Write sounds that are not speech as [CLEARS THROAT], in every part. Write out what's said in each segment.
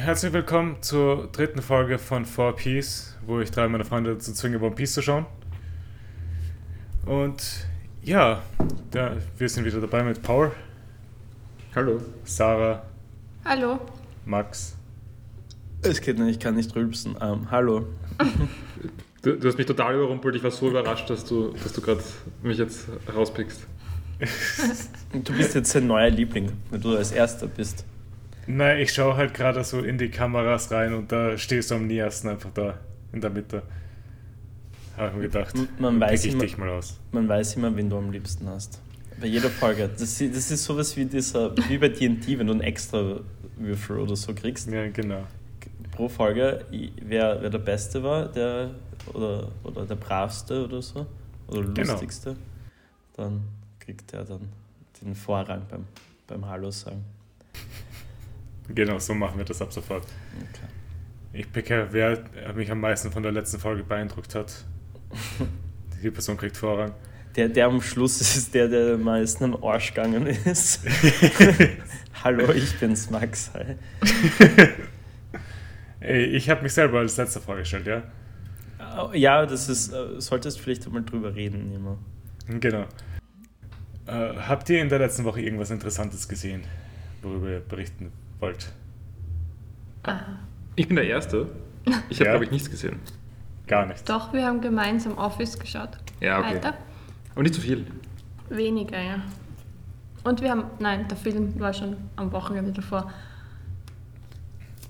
herzlich willkommen zur dritten Folge von 4Piece, wo ich drei meiner Freunde dazu zwinge, One Piece zu schauen. Und ja, da, wir sind wieder dabei mit Power. Hallo. Sarah. Hallo. Max. Es geht nicht, ich kann nicht rülpsen. Ähm, hallo. Du, du, hast mich total überrumpelt. Ich war so überrascht, dass du, dass du gerade mich jetzt rauspickst. du bist jetzt ein neuer Liebling, wenn du als Erster bist. Nein, ich schaue halt gerade so in die Kameras rein und da stehst du am nähersten einfach da in der Mitte. Habe ich mir gedacht, man weiß ich immer, dich mal aus. Man weiß immer, wen du am liebsten hast. Bei jeder Folge. Das, das ist sowas wie dieser, wie bei TNT, wenn du einen extra Würfel oder so kriegst. Ja, genau. Pro Folge, wer, wer der Beste war, der oder, oder der Bravste oder so, oder Genau. Lustigste, dann kriegt er dann den Vorrang beim, beim Hallo sagen. Genau, so machen wir das ab sofort. Okay. Ich picke, wer mich am meisten von der letzten Folge beeindruckt hat. [LAUGHS] Die Person kriegt Vorrang. Der, der am Schluss ist der, der am meisten am Arsch gegangen ist. [LAUGHS] Hallo, ich bin's, Max. Hi. [LAUGHS] Ey, ich habe mich selber als letzter vorgestellt, ja? Ja, das ist, äh, solltest vielleicht einmal drüber reden immer. Genau. Äh, habt ihr in der letzten Woche irgendwas Interessantes gesehen, worüber ihr berichten wollt? Ich bin der Erste. Ich habe, Ja. glaube ich, nichts gesehen. Gar nicht. Doch, wir haben gemeinsam Office geschaut. Ja, okay. Weiter? Aber nicht zu viel. Weniger, ja. Und wir haben, nein, der Film war schon am Wochenende davor.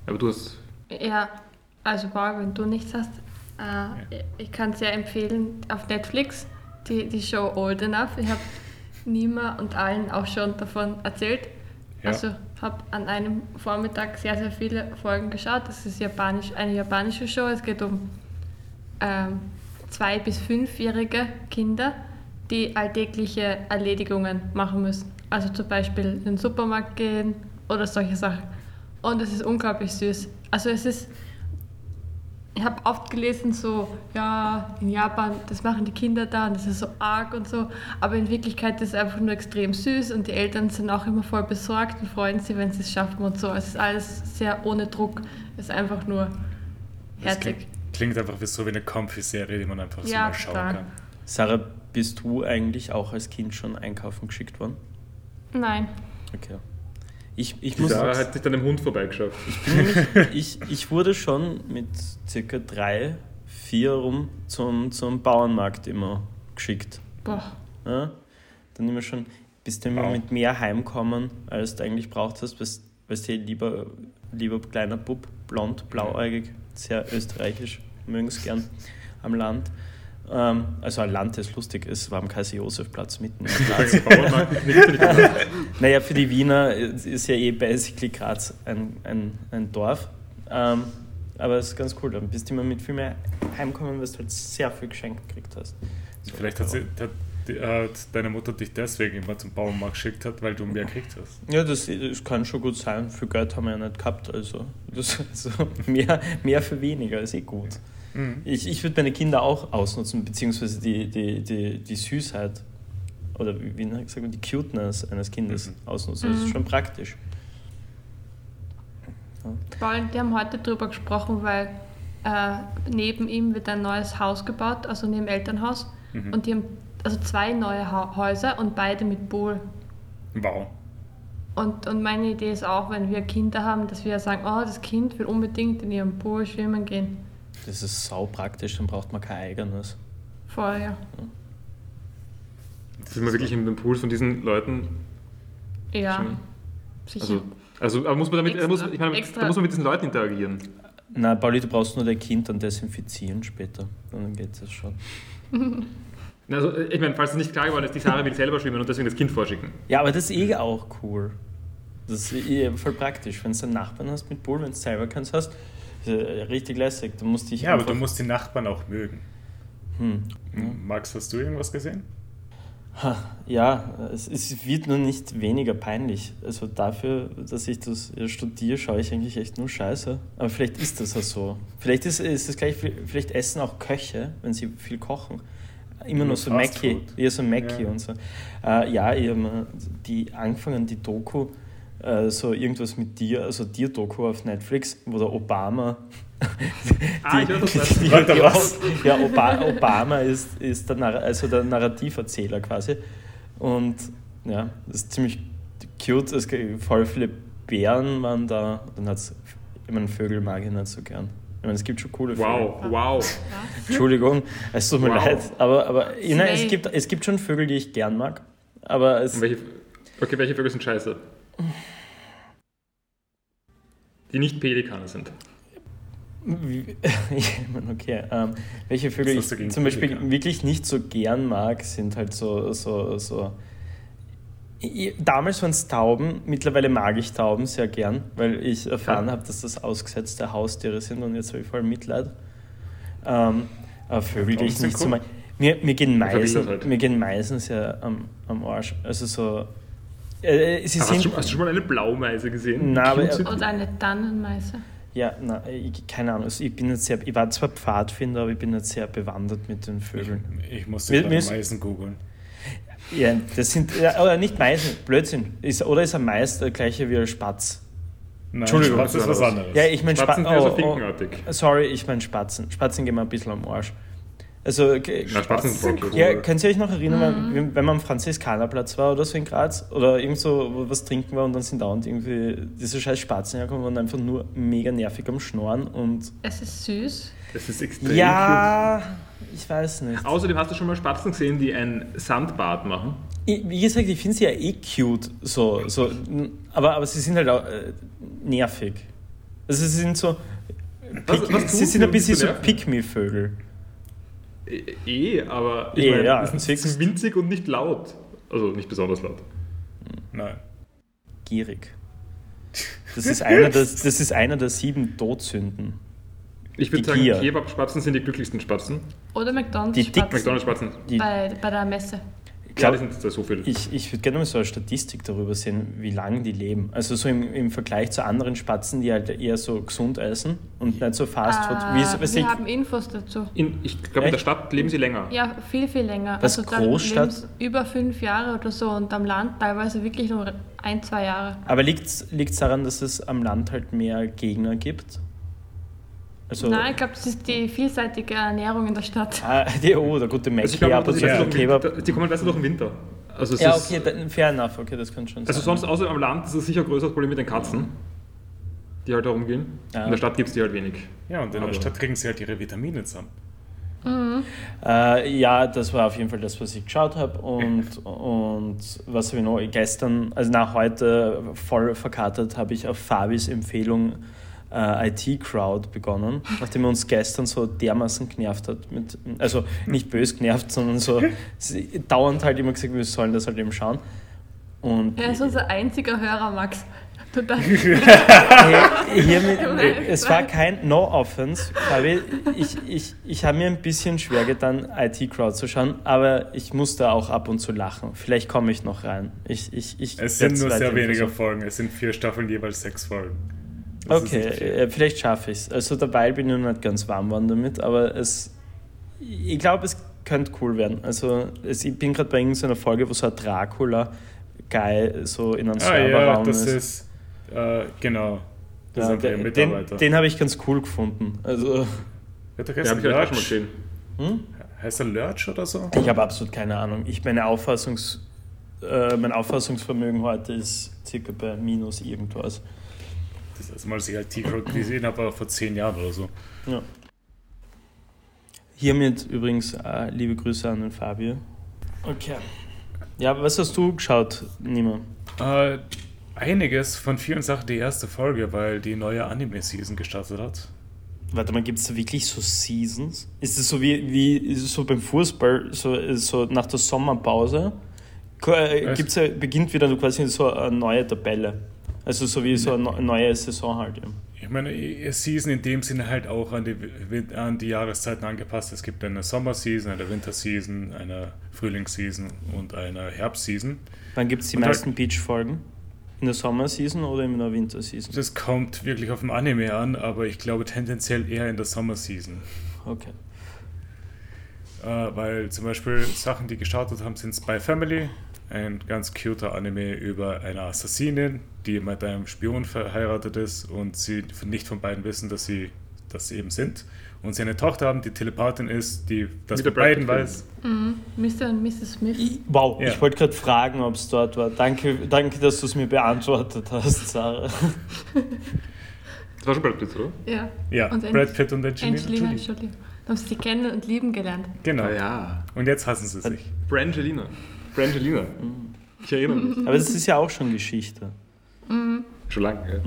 Aber du hast. Ja, also Paul, wenn du nichts hast, äh, ich kann sehr empfehlen auf Netflix die, die Show Old Enough. Ich habe Nima und allen auch schon davon erzählt. Ja. Also habe an einem Vormittag sehr, sehr viele Folgen geschaut. Das ist japanisch, eine japanische Show. Es geht um ähm, zwei- bis fünfjährige Kinder, die alltägliche Erledigungen machen müssen. Also zum Beispiel in den Supermarkt gehen oder solche Sachen. Und es ist unglaublich süß. Also es ist, ich habe oft gelesen, so, ja, in Japan, das machen die Kinder da und das ist so arg und so. Aber in Wirklichkeit ist es einfach nur extrem süß und die Eltern sind auch immer voll besorgt und freuen sich, wenn sie es schaffen und so. Es ist alles sehr ohne Druck. Es ist einfach nur herzig. klingt, klingt einfach wie so wie eine Comfy-Serie, die man einfach so Ja, mal schauen total. kann. Sarah, bist du eigentlich auch als Kind schon einkaufen geschickt worden? Nein. Okay. Ich, ich muss Sarah hat sich dann dem Hund vorbeigeschaut. [LAUGHS] ich, ich wurde schon mit circa drei, vier rum zum, zum Bauernmarkt immer geschickt. Boah. Ja? Dann immer schon, bist du immer Wow. mit mehr heimkommen, als du eigentlich braucht hast, weißt weißt du, lieber, lieber kleiner Bub, blond, blauäugig, sehr österreichisch, mögen es gern am Land. Ähm, also ein Land ist lustig, es war am Kaiser-Josef-Platz mitten im Graz. [LAUGHS] Naja, für die Wiener ist ja eh basically Graz ein, ein, ein Dorf. Ähm, aber es ist ganz cool, dann bist du immer mit viel mehr heimkommen, weil du halt sehr viel geschenkt gekriegt hast. So, Vielleicht hat, sie, hat, die- hat deine Mutter dich deswegen immer zum Bauernmarkt geschickt, hat, weil du mehr gekriegt hast. Ja, das, das kann schon gut sein. Viel Geld haben wir ja nicht gehabt. Also, das, [LAUGHS] also mehr, mehr für weniger ist eh gut. Mhm. Ich, ich würde meine Kinder auch ausnutzen, beziehungsweise die, die, die, die Süßheit oder wie, wie sagt man, die Cuteness eines Kindes Mhm. ausnutzen. Das ist Mhm. schon praktisch. Paul, die haben heute drüber gesprochen, weil äh, neben ihm wird ein neues Haus gebaut, also neben dem Elternhaus. Mhm. Und die haben also zwei neue ha Häuser und beide mit Pool. Wow. Und, und meine Idee ist auch, wenn wir Kinder haben, dass wir sagen, oh, das Kind will unbedingt in ihrem Pool schwimmen gehen. Das ist sau praktisch, dann braucht man kein eigenes. Voll, ja. Sind wir wirklich in den Pools von diesen Leuten? Ja, Schon. sicher. Also, also aber muss man damit, Extra- muss, ich meine, extra- da muss man mit diesen Leuten interagieren. Na, Pauli, du brauchst nur dein Kind dann desinfizieren später. Und dann geht das schon. [LAUGHS] Also, ich meine, falls es nicht klar geworden ist, die Sarah will selber schwimmen und deswegen das Kind vorschicken. Ja, aber das ist eh auch cool. Das ist eh voll praktisch. Wenn du einen Nachbarn hast mit Pool, wenn du selber keins hast, ja richtig lässig. Du musst dich Ja, aber du musst die Nachbarn auch mögen. Hm. Max, hast du irgendwas gesehen? Ja, es, es wird nur nicht weniger peinlich. Also dafür, dass ich das studiere, schaue ich eigentlich echt nur Scheiße. Aber vielleicht ist das ja so. Vielleicht ist, ist es gleich, vielleicht essen auch Köche, wenn sie viel kochen. Immer Nur so Mackie, eher so Mackie Ja. und so. Äh, ja, ich habe die angefangen, die Doku äh, so irgendwas mit dir, also dir-Doku auf Netflix, wo der Obama. [LAUGHS] Ah, ich weiß, was die, Warte, die, was? Ja, Oba, Obama ist, ist der, Narr- also der Narrativerzähler quasi. Und ja, das ist ziemlich cute. Es gibt voll viele Bären waren da. Dann hat es, ich meine, Vögel mag ich nicht so gern. Ich meine, es gibt schon coole Vögel. Wow, wow. Entschuldigung, es tut mir Wow. leid. Aber, aber nein, es, gibt, es gibt schon Vögel, die ich gern mag. Aber es, Und welche, okay, welche Vögel sind scheiße? Die nicht Pelikane sind. [LAUGHS] Okay. Ähm, welche Vögel ich zum Beispiel Pelikan? wirklich nicht so gern mag, sind halt so. so, so Damals waren es Tauben, mittlerweile mag ich Tauben sehr gern, weil ich erfahren Ja. habe, dass das ausgesetzte Haustiere sind und jetzt habe ich voll Mitleid. Ähm, aber Vögel, die ich nicht so cool. mag. Mir, mir, gehen Meisen, halt. mir gehen Meisen sehr am, am Arsch. Also so. Äh, sie Hast du, sind. schon- hast du schon mal eine Blaumeise gesehen? Na, aber- sind die? Oder eine Tannenmeise. Ja, na, ich, keine Ahnung. Also ich, bin jetzt sehr, ich war zwar Pfadfinder, aber ich bin nicht sehr bewandert mit den Vögeln. Ich Wir- gerade wir- Meisen googeln. Ja, das sind, ja, oder nicht Meisen, Blödsinn. Ist, oder ist ein Mais der gleiche wie ein Spatz? Nein, Entschuldigung. Spatz ist was anderes. Ja, ich meine Spatzen Spatzen. sind Oh, also oh, finkenartig. sorry, ich meine Spatzen. Spatzen gehen mir ein bisschen am Arsch. Also, okay, Na, Spatzen sind voll sind cool. ja, könnt ihr euch noch erinnern, wenn, wenn man am Franziskanerplatz war oder so in Graz oder irgend so wo was trinken war und dann sind dauernd irgendwie diese scheiß Spatzen hergekommen und einfach nur mega nervig am Schnorren und Es ist süß. Das ist extrem ja, ich weiß nicht. Außerdem hast du schon mal Spatzen gesehen, die ein Sandbad machen. Ich, wie gesagt, ich finde sie ja eh cute, so, so, aber, aber sie sind halt auch äh, nervig. Also sie sind so, Was- pick, was tun sie sind ein bisschen so? Pick-me-Vögel. Eh, aber ich Eh, meine, ja, die sind, siehst- sind winzig und nicht laut. Also nicht besonders laut. Nein. Gierig. Das [LAUGHS] ist einer der, das ist einer der sieben Todsünden. Ich würde sagen. Kebab-Spatzen sind die glücklichsten Spatzen. Oder McDonalds. Die dick- Spatzen McDonalds-Spatzen. Die, Bei, bei der Messe. Ich Ja, die sind da so viel. ich, ich würde gerne mal so eine Statistik darüber sehen, wie lange die leben. Also so im, im Vergleich zu anderen Spatzen, die halt eher so gesund essen und nicht so Fast Food. Äh, Wie ist, weiß wir ich, haben Infos dazu. In, ich glaube, in der? Stadt leben sie länger. Ja, viel, viel länger. Was, also Großstadt? über fünf Jahre oder so und am Land teilweise wirklich nur ein, zwei Jahre. aber liegt es daran, dass es am Land halt mehr Gegner gibt? Also, Nein, ich glaube, das ist die vielseitige Ernährung in der Stadt. Ah, die, oh, der gute Mac Also ich zu ist ja. Kebab. Winter- die kommen besser durch den Winter. Also, Ja, ist, okay, dann, fair enough, okay, das kann schon also sein. sonst außer am Land ist es sicher ein größeres Problem mit den Katzen, die halt herumgehen. Ja. In der Stadt gibt es die halt wenig. Ja, und in Aber- der Stadt kriegen sie halt ihre Vitamine zusammen. Äh, ja, das war auf jeden Fall das, was ich geschaut habe. Und, [LAUGHS] und was habe ich noch? Gestern, also nach heute voll verkatert, habe ich auf Fabis Empfehlung äh, IT-Crowd begonnen, nachdem er uns gestern so dermaßen genervt hat. Mit, also nicht bös genervt, sondern so dauernd halt immer gesagt, wir sollen das halt eben schauen. Und Er ist unser einziger Hörer, Max. Total. Hey, hiermit, Nein, es war kein No Offense, Fabi. Ich, ich, ich habe mir ein bisschen schwer getan, IT-Crowd zu schauen, aber ich musste auch ab und zu lachen. Vielleicht komme ich noch rein. Ich, ich, ich Es sind nur sehr wenige. Folgen. Es sind vier Staffeln, jeweils sechs Folgen. Das Okay, äh, vielleicht schaffe ich es. Also dabei bin ich noch nicht ganz warm geworden damit, aber es, ich glaube, es könnte cool werden. Also es, ich bin gerade bei irgendeiner Folge, wo so ein Dracula-Guy so in einem Ah ja, Serverraum das ist. ist, äh, genau. Das Ja, ist den ein den, Mitarbeiter. den habe ich ganz cool gefunden. Also, der Ja, heißt habe ich auch schon mal gesehen. hm? Heißt er Lurch oder so? Ich habe absolut keine Ahnung. Ich, meine Auffassungs, äh, mein Auffassungsvermögen heute ist circa bei minus irgendwas. Das ist mal, als ich halt T-Crowd gesehen habe, aber vor zehn Jahren oder so. Ja. Hiermit übrigens äh, liebe Grüße an den Fabio. Okay. Ja, was hast du geschaut, Nima? Äh, einiges von vielen Sachen die erste Folge, weil die neue Anime-Season gestartet hat. Warte mal, gibt es da wirklich so Seasons? Ist es so wie, wie ist es so beim Fußball, so, so nach der Sommerpause? Äh, gibt's, ja- beginnt wieder quasi so eine neue Tabelle. Also so wie so eine neu- neue Saison halt. Ja. Ich meine, Season in dem Sinne halt auch an die, an die Jahreszeiten angepasst. Es gibt eine Sommerseason, eine Winterseason, eine Frühlingsseason und eine Herbstseason. Wann gibt es die Und meisten Beach-Folgen? In der Sommerseason oder in der Winterseason? Das kommt wirklich auf dem Anime an, aber ich glaube tendenziell eher in der Sommerseason. Okay. Äh, weil zum Beispiel Sachen, die gestartet haben, sind Spy Family, ein ganz cuter Anime über eine Assassinin, die mit einem Spion verheiratet ist und sie nicht von beiden wissen, dass sie das eben sind. Und sie eine Tochter haben, die Telepathin ist, die das Mit beiden weiß. Mhm. Mr. und Mrs. Smith. Wow, Ja. ich wollte gerade fragen, ob es dort war. Danke, danke, dass du es mir beantwortet hast, Sarah. Das war schon Brad Pitt, oder? Ja. Ja, Und Brad Pitt und Angelina, Angelina Jolie. Da haben sie kennen und lieben gelernt. Genau. Ah, ja. Und jetzt hassen sie sich. Brangelina. Brangelina. Ich erinnere mich. Aber das ist ja auch schon Geschichte. Schon lange, gell?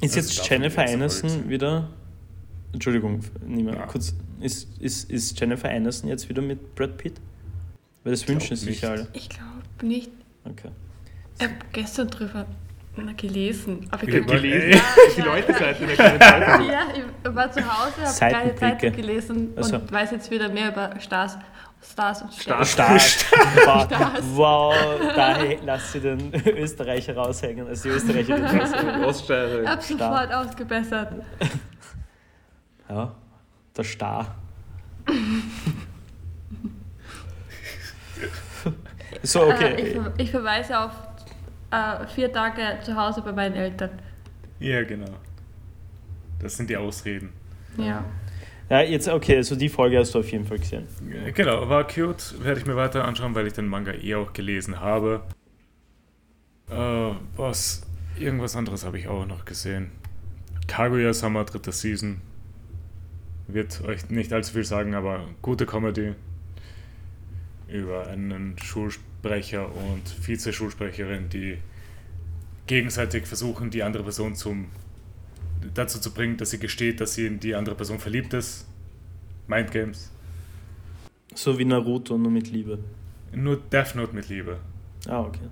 Ist Das jetzt Jennifer Aniston wieder. Entschuldigung, niemand. Ja. Kurz. Ist, ist, ist Jennifer Aniston jetzt wieder mit Brad Pitt? Weil das glaub wünschen sich alle. Ich glaube nicht. Okay. Ich habe gestern drüber gelesen. Aber Ich ich gelesen. Die Leute-Seite Zeitung. Ja, ich war zu Hause, habe keine. Zeitung gelesen Also. und weiß jetzt wieder mehr über Stars, Stars und Sterne. Stars. Stark. [LAUGHS] Stars. wow, da lass sie den Österreicher raushängen, also die Österreicherin raushängen. [LAUGHS] Ich Oststeirer. habe sofort ausgebessert. Ja, der Star. [LAUGHS] so, ich, okay. ver ich verweise auf äh, vier Tage zu Hause bei meinen Eltern. Ja, genau. Das sind die Ausreden. Ja. Ja, jetzt, okay, also die Folge hast du auf jeden Fall gesehen. Genau, war cute. Werde ich mir weiter anschauen, weil ich den Manga eh auch gelesen habe. Äh, was? Irgendwas anderes habe ich auch noch gesehen. Kaguya Sama, dritte Season. Wird euch nicht allzu viel sagen, aber gute Comedy. Über einen Schulsprecher und Vize-Schulsprecherin, die gegenseitig versuchen, die andere Person zum, dazu zu bringen, dass sie gesteht, dass sie in die andere Person verliebt ist. Mindgames. So wie Naruto, nur mit Liebe. Nur Death Note mit Liebe. Ah, okay.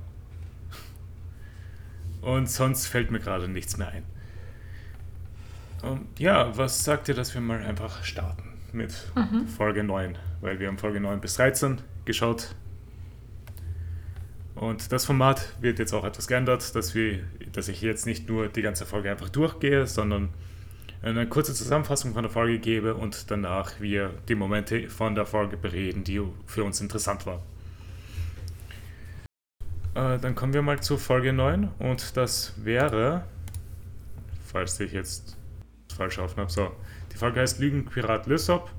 Und sonst fällt mir gerade nichts mehr ein. Und ja, was sagt ihr, dass wir mal einfach starten mit Folge 9? Weil wir haben Folge 9 bis 13 geschaut. Und das Format wird jetzt auch etwas geändert, dass, wir, dass ich jetzt nicht nur die ganze Folge einfach durchgehe, sondern eine kurze Zusammenfassung von der Folge gebe und danach wir die Momente von der Folge bereden, die für uns interessant waren. Äh, dann kommen wir mal zu Folge 9 und das wäre, falls ich jetzt falsch habe, so, die Folge heißt Lügenpirat Lysop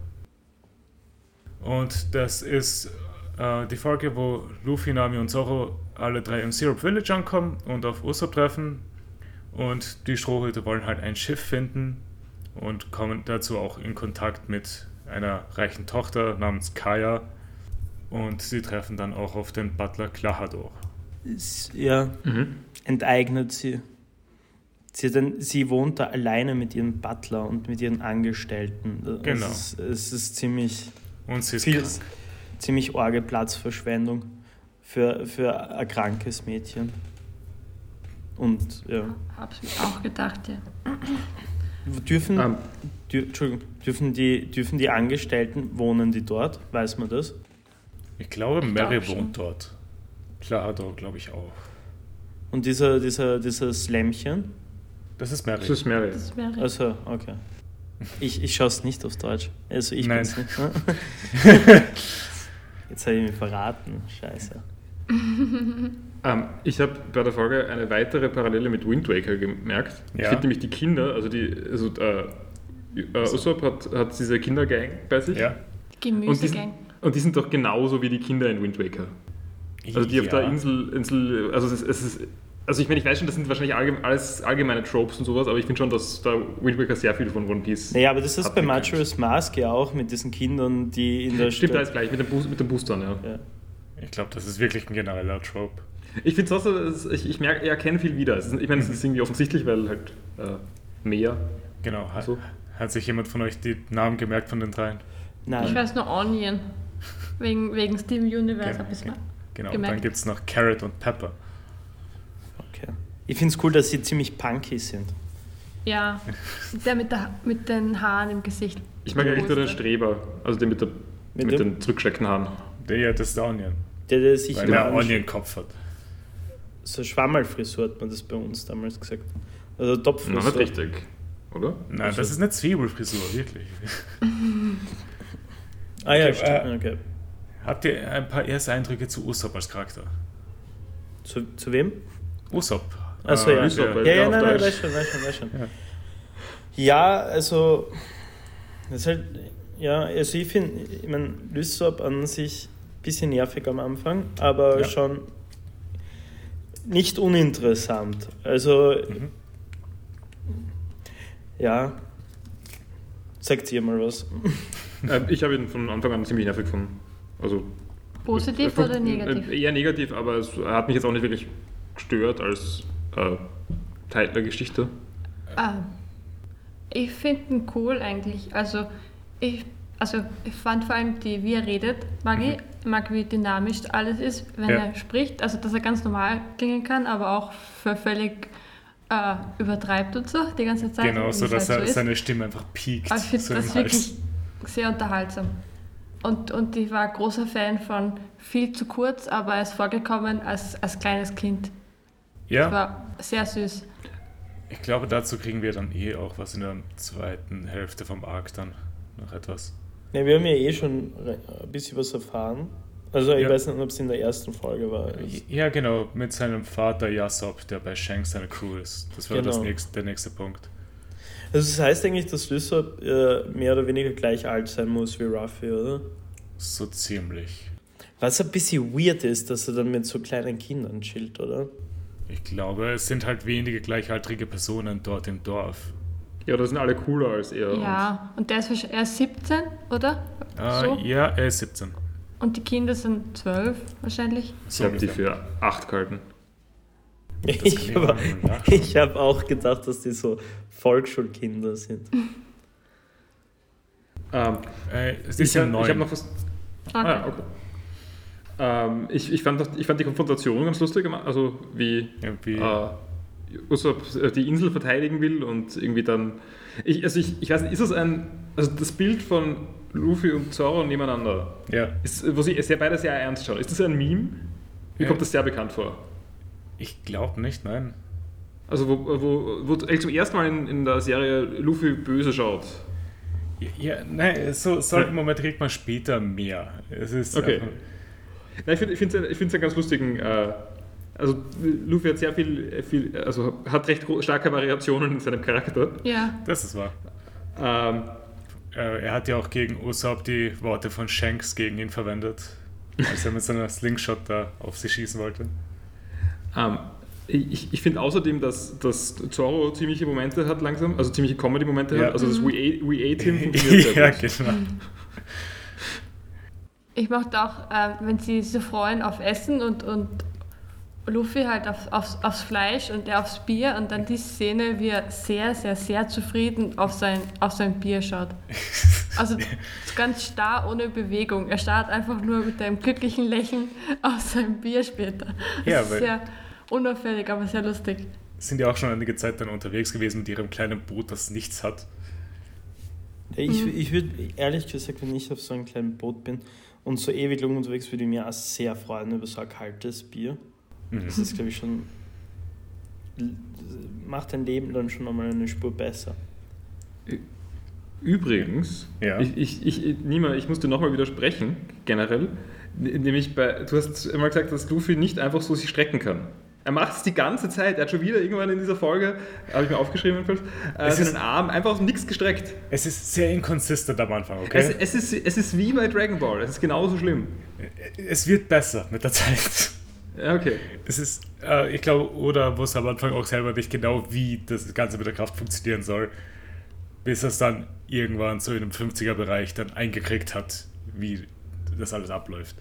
und das ist äh, die Folge, wo Luffy, Nami und Zoro alle drei im Syrup Village ankommen und auf Usopp treffen und die Strohhüte wollen halt ein Schiff finden und kommen dazu auch in Kontakt mit einer reichen Tochter namens Kaya und sie treffen dann auch auf den Butler Klahador. Ja, Mhm. enteignet sie. Sie, ein, sie wohnt da alleine mit ihrem Butler und mit ihren Angestellten. Genau. Es ist, es ist ziemlich, Und sie ist viel, krank. Ziemlich arge Platzverschwendung für, für ein krankes Mädchen. Und ja. Hab's mir auch gedacht, ja. Dürfen, Ähm, dür, Entschuldigung, dürfen, die, dürfen die Angestellten, wohnen die dort? Weiß man das? Ich glaube, Ich Mary glaub schon. wohnt dort. Klahador, glaube ich auch. Und dieser, dieser, dieses Lämmchen? Das ist Mary. das ist Mary. Das wäre Also, okay. Ich, ich schaue es nicht auf Deutsch. Also ich Nein. bin's nicht. Ne? [LAUGHS] [LAUGHS] Jetzt habe ich mich verraten. Scheiße. [LAUGHS] Ähm, ich habe bei der Folge eine weitere Parallele mit Wind Waker gemerkt. Ich Ja. finde nämlich die Kinder, also die, also äh, äh, Usopp hat, hat diese Kindergang bei sich. ja. Und die, sind, Gemüsegang. und die sind doch genauso wie die Kinder in Wind Waker. Also die auf ja. der Insel, Insel also es ist, es ist also ich meine, ich weiß schon, das sind wahrscheinlich allgemein, alles allgemeine Tropes und sowas, aber ich finde schon, dass da Wind Waker sehr viel von One Piece. Naja, aber das ist bei. Majora's Mask ja auch mit diesen Kindern, die in der Stimmt, Stadt- alles gleich, mit den, Boost, mit den Boostern, ja. Ja. Ich glaube, das ist wirklich ein genereller Trope. Ich finde es auch so, dass ich, ich merke, erkenne viel wieder. Ist, ich meine, es ist irgendwie offensichtlich, weil halt äh, mehr. Genau. Hat, So. hat sich jemand von euch die Namen gemerkt von den dreien? Nein. Ich weiß nur Onion. Wegen, wegen Steam Universe Genau, habe ich es mal. Genau. Und Gemerkt. dann gibt es noch Carrot und Pepper. Ich finde es cool, dass sie ziemlich punky sind. Ja, der mit, der mit den Haaren im Gesicht. Ich mag eigentlich nur den. Streber, also den mit, der, Mit mit, den zurückgesteckten Haaren. Der ja, das ist der Onion. Der, der sich Weil der Onion-Kopf hat. So Schwammerlfrisur hat man das bei uns damals gesagt. Also Topfrisur. Na, nicht richtig, oder? Nein, Also- das ist eine Zwiebelfrisur, wirklich. [LAUGHS] Ah ja, Okay, stimmt. äh, Okay. Habt ihr ein paar erste Eindrücke zu Usopp als Charakter? Zu, zu wem? Usopp. Achso, äh, ja. Der- weil- Ja, Ja, ja, nein, nein, weiß schon, weiß schon, weiß schon. Ja. Ja, also, das ist halt, ja, also ich finde, ich meine, Lysop an sich ein bisschen nervig am Anfang, aber Ja. schon nicht uninteressant. Also, Mhm. ja, sagt ihr mal was. Äh, ich habe ihn von Anfang an ziemlich nervig gefunden. Also, Positiv äh, oder negativ? äh, Eher negativ, aber es er hat mich jetzt auch nicht wirklich gestört als äh, Teil der Geschichte. Ah, ich finde ihn cool eigentlich. Also ich, also ich fand vor allem, die, wie er redet, mag ich. Mag, wie dynamisch alles ist, wenn Ja. er spricht. Also dass er ganz normal klingen kann, aber auch für völlig äh, übertreibt und so die ganze Zeit. Genau, so dass halt er ist. seine Stimme einfach piekt. Aber ich finde so das wirklich sehr unterhaltsam. Und, und ich war großer Fan von viel zu kurz, aber er ist vorgekommen als, als kleines Kind. Ja, War sehr süß. ich glaube, dazu kriegen wir dann eh auch was in der zweiten Hälfte vom Arc dann noch etwas. Ja, wir haben ja eh schon ein bisschen was erfahren. Also ich Ja. weiß nicht, ob es in der ersten Folge war. Ja, genau, mit seinem Vater Yasop, der bei Shanks seine Crew ist. Das war das Genau. nächste, der nächste Punkt. Also das heißt eigentlich, dass Lysop äh, mehr oder weniger gleich alt sein muss wie Ruffy, oder? So ziemlich. Was ein bisschen weird ist, dass er dann mit so kleinen Kindern chillt, oder? Ich glaube, es sind halt wenige gleichaltrige Personen dort im Dorf. Ja, da sind alle cooler als er. Ja, und der ist, wahrscheinlich- er ist 17, oder? Äh, So. Ja, er ist 17. Und die Kinder sind 12 wahrscheinlich. Und ich habe die für acht gehalten. kann Ich ich habe ich hab auch gedacht, dass die so Volksschulkinder sind. Ähm, Äh, es ich ist ja habe neu. hab noch was. Okay. Ah, okay. Ähm, ich, ich, fand, ich fand die Konfrontation ganz lustig, gemacht, also wie Irgendwie, äh, Usopp die Insel verteidigen will und irgendwie dann. Ich, also ich, ich weiß nicht, ist das ein. Also das Bild von Luffy und Zoro nebeneinander, ja, ist, wo sie sehr, beide sehr ernst schauen, ist das ein Meme? Mir Ja. kommt das sehr bekannt vor. ich glaube nicht, nein. Also wo, wo, wo zum ersten Mal in, in der Serie Luffy böse schaut. Ja, nein, so, solche Momente kriegt man später mehr. Es ist Okay. einfach- Nein, ich finde es ich find's, ich find's einen ganz lustigen. Äh, also Luffy hat sehr viel, viel, also hat recht starke Variationen in seinem Charakter. Ja, das ist wahr. Ähm, Äh, er hat ja auch gegen Usopp die Worte von Shanks gegen ihn verwendet, als er mit seiner Slingshot da auf sie schießen wollte. ähm, ich ich finde außerdem, dass, dass Zoro ziemliche Momente hat langsam, also ziemliche Comedy-Momente Ja. hat. Also das We Ate, We Ate Him [LAUGHS] funktioniert ja, sehr gut. genau. Ich mochte auch, äh, wenn sie sich so freuen auf Essen und, und Luffy halt auf, aufs, aufs Fleisch und er aufs Bier und dann die Szene, wie er sehr, sehr, sehr zufrieden auf sein, auf sein Bier schaut. [LAUGHS] Also ganz starr, ohne Bewegung. Er starrt einfach nur mit einem glücklichen Lächeln auf sein Bier später. Das Ja, ist sehr unauffällig, aber sehr lustig. Sind ja auch schon einige Zeit dann unterwegs gewesen mit ihrem kleinen Boot, das nichts hat. Ich, ich würde ehrlich gesagt, wenn ich auf so einem kleinen Boot bin und so ewig lang unterwegs, würde ich mich auch sehr freuen über so ein kaltes Bier. Mhm. Das ist, glaube ich, schon. macht dein Leben dann schon nochmal eine Spur besser. Übrigens, Ja. ich, ich, ich, Nima, ich muss dir nochmal widersprechen, generell. Nämlich bei, du hast immer gesagt, dass Luffy nicht einfach so sich strecken kann. Er macht es die ganze Zeit. Er hat schon wieder irgendwann in dieser Folge, habe ich mir aufgeschrieben, äh, seinen Arm einfach aus nichts gestreckt. Es ist sehr inconsistent am Anfang, okay? Es, es, ist, es ist wie bei Dragon Ball. Es ist genauso schlimm. Es wird besser mit der Zeit. Okay. Es ist, äh, ich glaube, Oda wusste am Anfang auch selber nicht genau, wie das Ganze mit der Kraft funktionieren soll, bis er es dann irgendwann so in dem 50er-Bereich dann eingekriegt hat, wie das alles abläuft.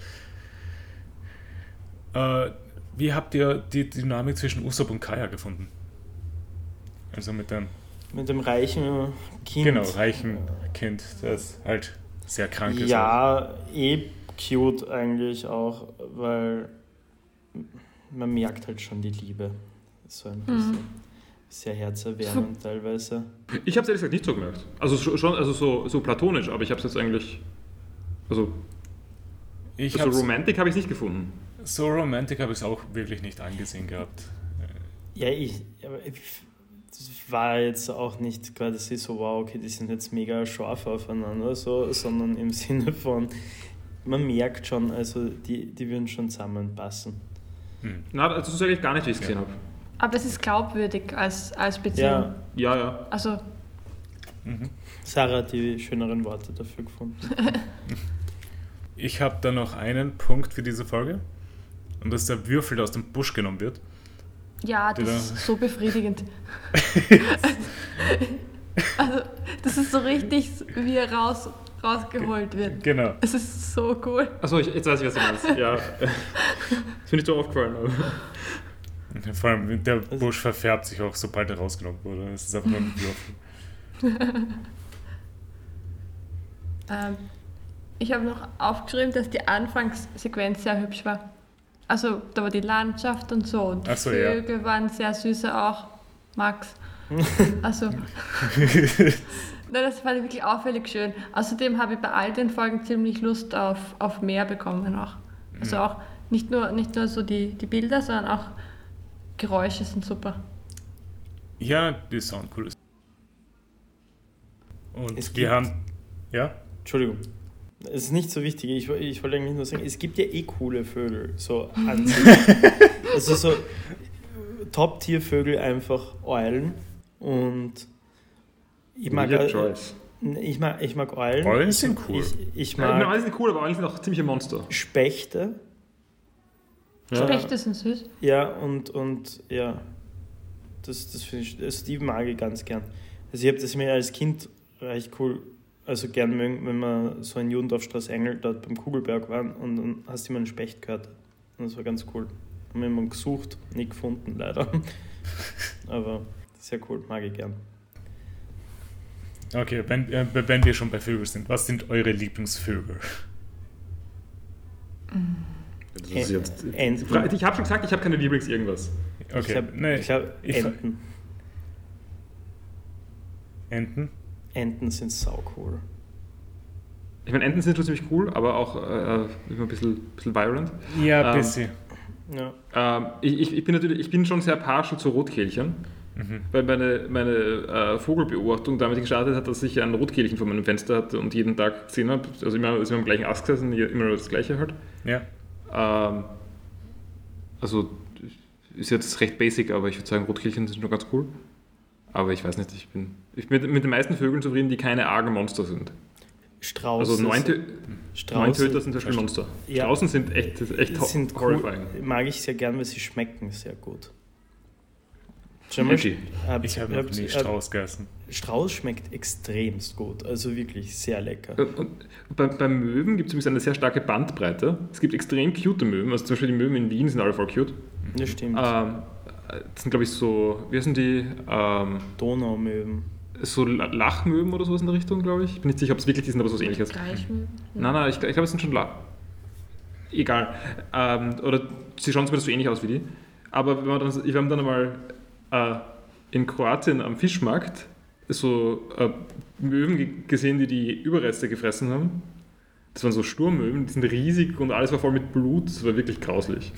Äh, wie habt ihr die Dynamik zwischen Usopp und Kaya gefunden? Also mit dem, Mit dem reichen Kind. genau, reichen Kind, das halt sehr krank ist. Ja, eh cute eigentlich auch, weil man merkt halt schon die Liebe. So ein bisschen. Sehr herzerwärmend teilweise. Ich habe es ehrlich gesagt nicht so gemerkt. Also sch- schon, also so, so platonisch, aber ich habe es jetzt eigentlich. Also, Ich so hab's- Romantic habe ich nicht gefunden. So romantic habe ich es auch wirklich nicht angesehen gehabt. Ja, ich, das war jetzt auch nicht gerade, dass ich so, wow, okay, die sind jetzt mega scharf aufeinander, so, sondern im [LAUGHS] Sinne von, man merkt schon, also die, die würden schon zusammenpassen. Hm. Na, also das ist eigentlich gar nicht, wie ich es gesehen Ja. habe. Aber es ist glaubwürdig als, als Beziehung. Ja, Ja, ja. Also, Mhm. Sarah hat die schöneren Worte dafür gefunden. [LAUGHS] Ich habe da noch einen Punkt für diese Folge. Und dass der Würfel, der aus dem Busch genommen wird. ja, das ist so befriedigend. [LAUGHS] also, das ist so richtig, wie er raus, rausgeholt wird. Genau. Es ist so cool. Achso, ich, jetzt weiß ich, was du meinst. Ja. ist mir nicht so aufgefallen. Aber. Vor allem, der Busch verfärbt sich auch, sobald er rausgenommen wurde. Es ist einfach nur ein [LAUGHS] Würfel. Ähm, ich habe noch aufgeschrieben, dass die Anfangssequenz sehr hübsch war. Also da war die Landschaft und so. Und die so, ja. Vögel waren sehr süße auch. Max. [LAUGHS] Also. [LAUGHS] Nein, das war wirklich auffällig schön. Außerdem habe ich bei all den Folgen ziemlich Lust auf, auf mehr bekommen auch. Also Mhm. auch nicht nur, nicht nur so die, die Bilder, sondern auch Geräusche sind super. Ja, die Sound cool. Und Es wir haben. Ja? Entschuldigung. Es ist nicht so wichtig. Ich, ich wollte eigentlich nur sagen, es gibt ja eh coole Vögel. So [LAUGHS] an sich. Also so Top-Tier-Vögel einfach Eulen. Und ich mag, Weird äh, choice. ich mag, ich mag Eulen. Eulen sind cool. Ich, ich Ja, mag alle sind cool, aber alle sind auch ziemliche Monster. Spechte. Ja. Spechte sind süß. Ja, und, und ja, das, das finde ich, also die mag ich ganz gern. Also ich habe das mir als Kind recht cool, also gern mögen, wenn man so in Judendorfstraße Engel dort beim Kugelberg waren und dann hast du immer einen Specht gehört. Und das war ganz cool. Haben wir immer gesucht, nie gefunden leider. [LAUGHS] Aber sehr cool, mag ich gern. Okay, wenn, äh, wenn wir schon bei Vögeln sind, was sind eure Lieblingsvögel? Das ist jetzt, Enten. ich habe schon gesagt, ich habe keine Lieblings-Irgendwas. Okay, Ich habe nee, hab Enten. Enten. Enten sind sau cool. Ich meine, Enten sind schon ziemlich cool, aber auch äh, immer ein bisschen, bisschen violent. Ja, ein Ähm, bisschen. Ja. Ähm, ich, ich, ich bin natürlich, ich bin schon sehr partial zu Rotkehlchen, Mhm. weil meine, meine äh, Vogelbeobachtung damit gestartet hat, dass ich ein Rotkehlchen vor meinem Fenster hatte und jeden Tag gesehen habe. Also immer, also immer am gleichen Ast gesessen, immer das gleiche halt. Ja. Ähm, also ist jetzt recht basic, aber ich würde sagen, Rotkehlchen sind schon ganz cool. Aber ich weiß nicht, ich bin, ich bin mit, den meisten Vögeln zufrieden, die keine argen Monster sind. Strauße. Also neun, Tö neun Strauße Töter sind zum Beispiel Monster. Ja. Straußen sind echt, echt sind ho- cool. horrifying. Mag ich sehr gern, weil sie schmecken sehr gut. Schon mal, habt- Ich habe noch habt- nie habt- Strauß gegessen. Strauß schmeckt extremst gut, also wirklich sehr lecker. Und, bei, beim Möwen gibt es übrigens eine sehr starke Bandbreite. Es gibt extrem cute Möwen, also zum Beispiel die Möwen in Wien sind alle voll cute. Das stimmt. Ähm, das sind, glaube ich, so, wie heißen die? Ähm, Donaumöwen. So La- Lachmöwen oder sowas in der Richtung, glaube ich. Ich bin nicht sicher, ob es wirklich die sind, aber sowas ähnliches. Gleichmögen. Nein, nein, ich, ich glaube, es sind schon Lach. Egal. Ähm, oder sie schauen zumindest so ähnlich aus wie die. Aber wenn man dann, wir haben dann einmal äh, in Kroatien am Fischmarkt so äh, Möwen ge- gesehen, die die Überreste gefressen haben. Das waren so Sturmmöwen, die sind riesig und alles war voll mit Blut. Das war wirklich grauslich.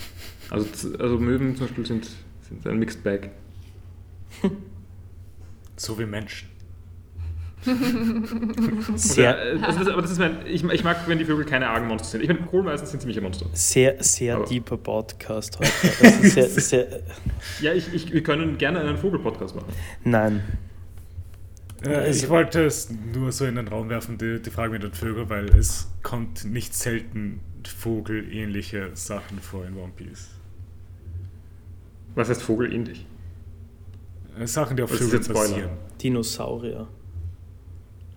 Also, also Möwen zum Beispiel sind, sind ein Mixed Bag. So wie Menschen. Sehr, Oder, also das, aber das ist mein, ich, ich mag, wenn die Vögel keine argen Monster sind. Ich meine, Kohlmeisen sind ziemliche Monster. sehr, sehr Aber- deeper Podcast heute. Also sehr, [LAUGHS] sehr, Ja, ich, ich, wir können gerne einen Vogel-Podcast machen. nein. Äh, ich wollte es nur so in den Raum werfen, die, die Frage mit den Vögeln, weil es kommt nicht selten vogelähnliche Sachen vor in One Piece. Was heißt Vogel ähnlich? Äh, Sachen, die auf Vögeln basieren. Dinosaurier.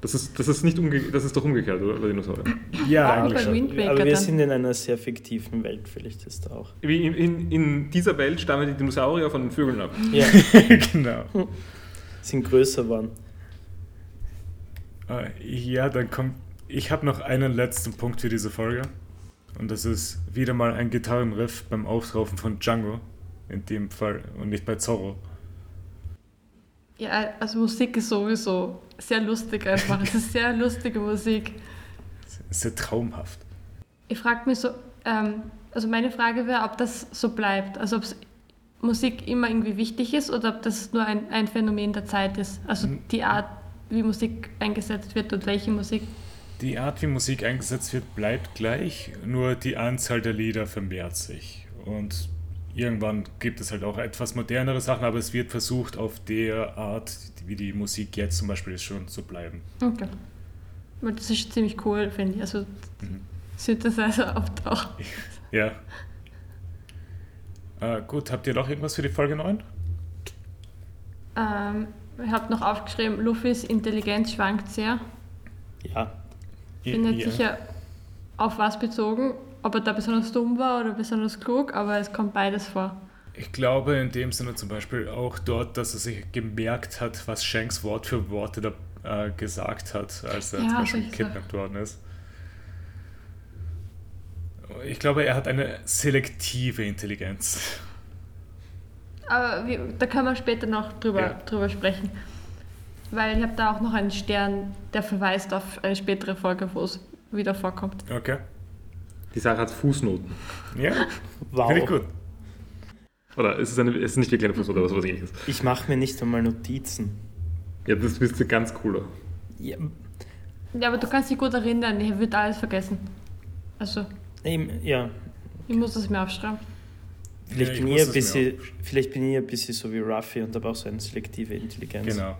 Das ist, das ist, nicht umge das ist doch umgekehrt, oder? Dinosaurier. Ja, Aber eigentlich schon. Aber wir sind in einer sehr fiktiven Welt, vielleicht ist da auch. Wie in, in, in dieser Welt stammen die Dinosaurier von den Vögeln ab. Ja, [LAUGHS] genau. sind größer geworden. Äh, ja, dann kommt. Ich habe noch einen letzten Punkt für diese Folge. Und das ist wieder mal ein Gitarrenriff beim Aufraufen von Django. In dem Fall. Und nicht bei Zorro. Ja, also Musik ist sowieso sehr lustig einfach. Es ist sehr lustige Musik. Ist ja traumhaft. Ich frage mich so, ähm, also meine Frage wäre, ob das so bleibt. Also ob Musik immer irgendwie wichtig ist oder ob das nur ein, ein Phänomen der Zeit ist. Also die Art, wie Musik eingesetzt wird und welche Musik. Die Art, wie Musik eingesetzt wird, bleibt gleich, nur die Anzahl der Lieder vermehrt sich. Und irgendwann gibt es halt auch etwas modernere Sachen, aber es wird versucht, auf der Art, wie die Musik jetzt zum Beispiel ist, schon zu bleiben. Okay. Weil das ist ziemlich cool, finde ich. Also Mhm. Synthesizer auftauchen. [LAUGHS] Ja. Äh, gut, habt ihr noch irgendwas für die Folge 9? Ähm, ich habe noch aufgeschrieben, Luffys Intelligenz schwankt sehr. Ja, Ich bin nicht sicher, auf was bezogen, ob er da besonders dumm war oder besonders klug, aber es kommt beides vor. Ich glaube in dem Sinne zum Beispiel auch dort, dass er sich gemerkt hat, was Shanks Wort für Worte da, äh, gesagt hat, als er Ja, zum Beispiel gekidnappt worden ist. Ich glaube, er hat eine selektive Intelligenz. Aber wir, da können wir später noch drüber, Ja. drüber sprechen. Weil ich habe da auch noch einen Stern, der verweist auf eine spätere Folge, wo es wieder vorkommt. Okay. Die Sache hat Fußnoten. Ja, [LAUGHS] wow. finde ich gut. Oder ist es, eine, ist es nicht wirklich eine Fußnote oder sowas ähnliches? Ich mache mir nicht einmal Notizen. Ja, das bist du ganz cooler. Ja, Ja, aber du kannst dich gut erinnern, ich würde alles vergessen. Also, eben, ja. ich muss das mir aufschreiben. Vielleicht, Ja, bin ich ein bisschen, vielleicht bin ich ein bisschen so wie Ruffy und habe auch so eine selektive Intelligenz. Genau.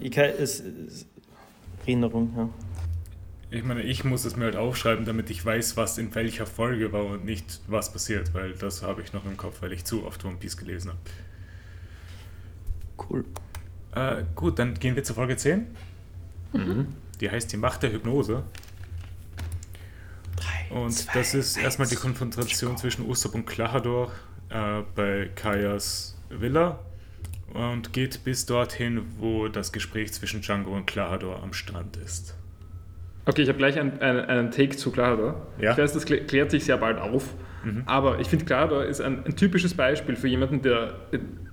Ich kann, es, es, Erinnerung, ja. Ich meine, ich muss es mir halt aufschreiben, damit ich weiß, was in welcher Folge war und nicht, was passiert, weil das habe ich noch im Kopf, weil ich zu oft One Piece gelesen Cool. habe. Äh, gut, dann gehen wir zur Folge 10. Mhm. Die heißt die Macht der Hypnose. Drei, Und zwei, das ist erstmal die eins. Konfrontation zwischen Usopp und Klahador äh, bei Kajas Villa und geht bis dorthin, wo das Gespräch zwischen Django und Klahador am Strand ist. Okay, ich habe gleich einen, einen, einen Take zu Clarador. Ja. Ich weiß, das klä- klärt sich sehr bald auf. Mhm. Aber ich finde, Clarador ist ein, ein typisches Beispiel für jemanden, der,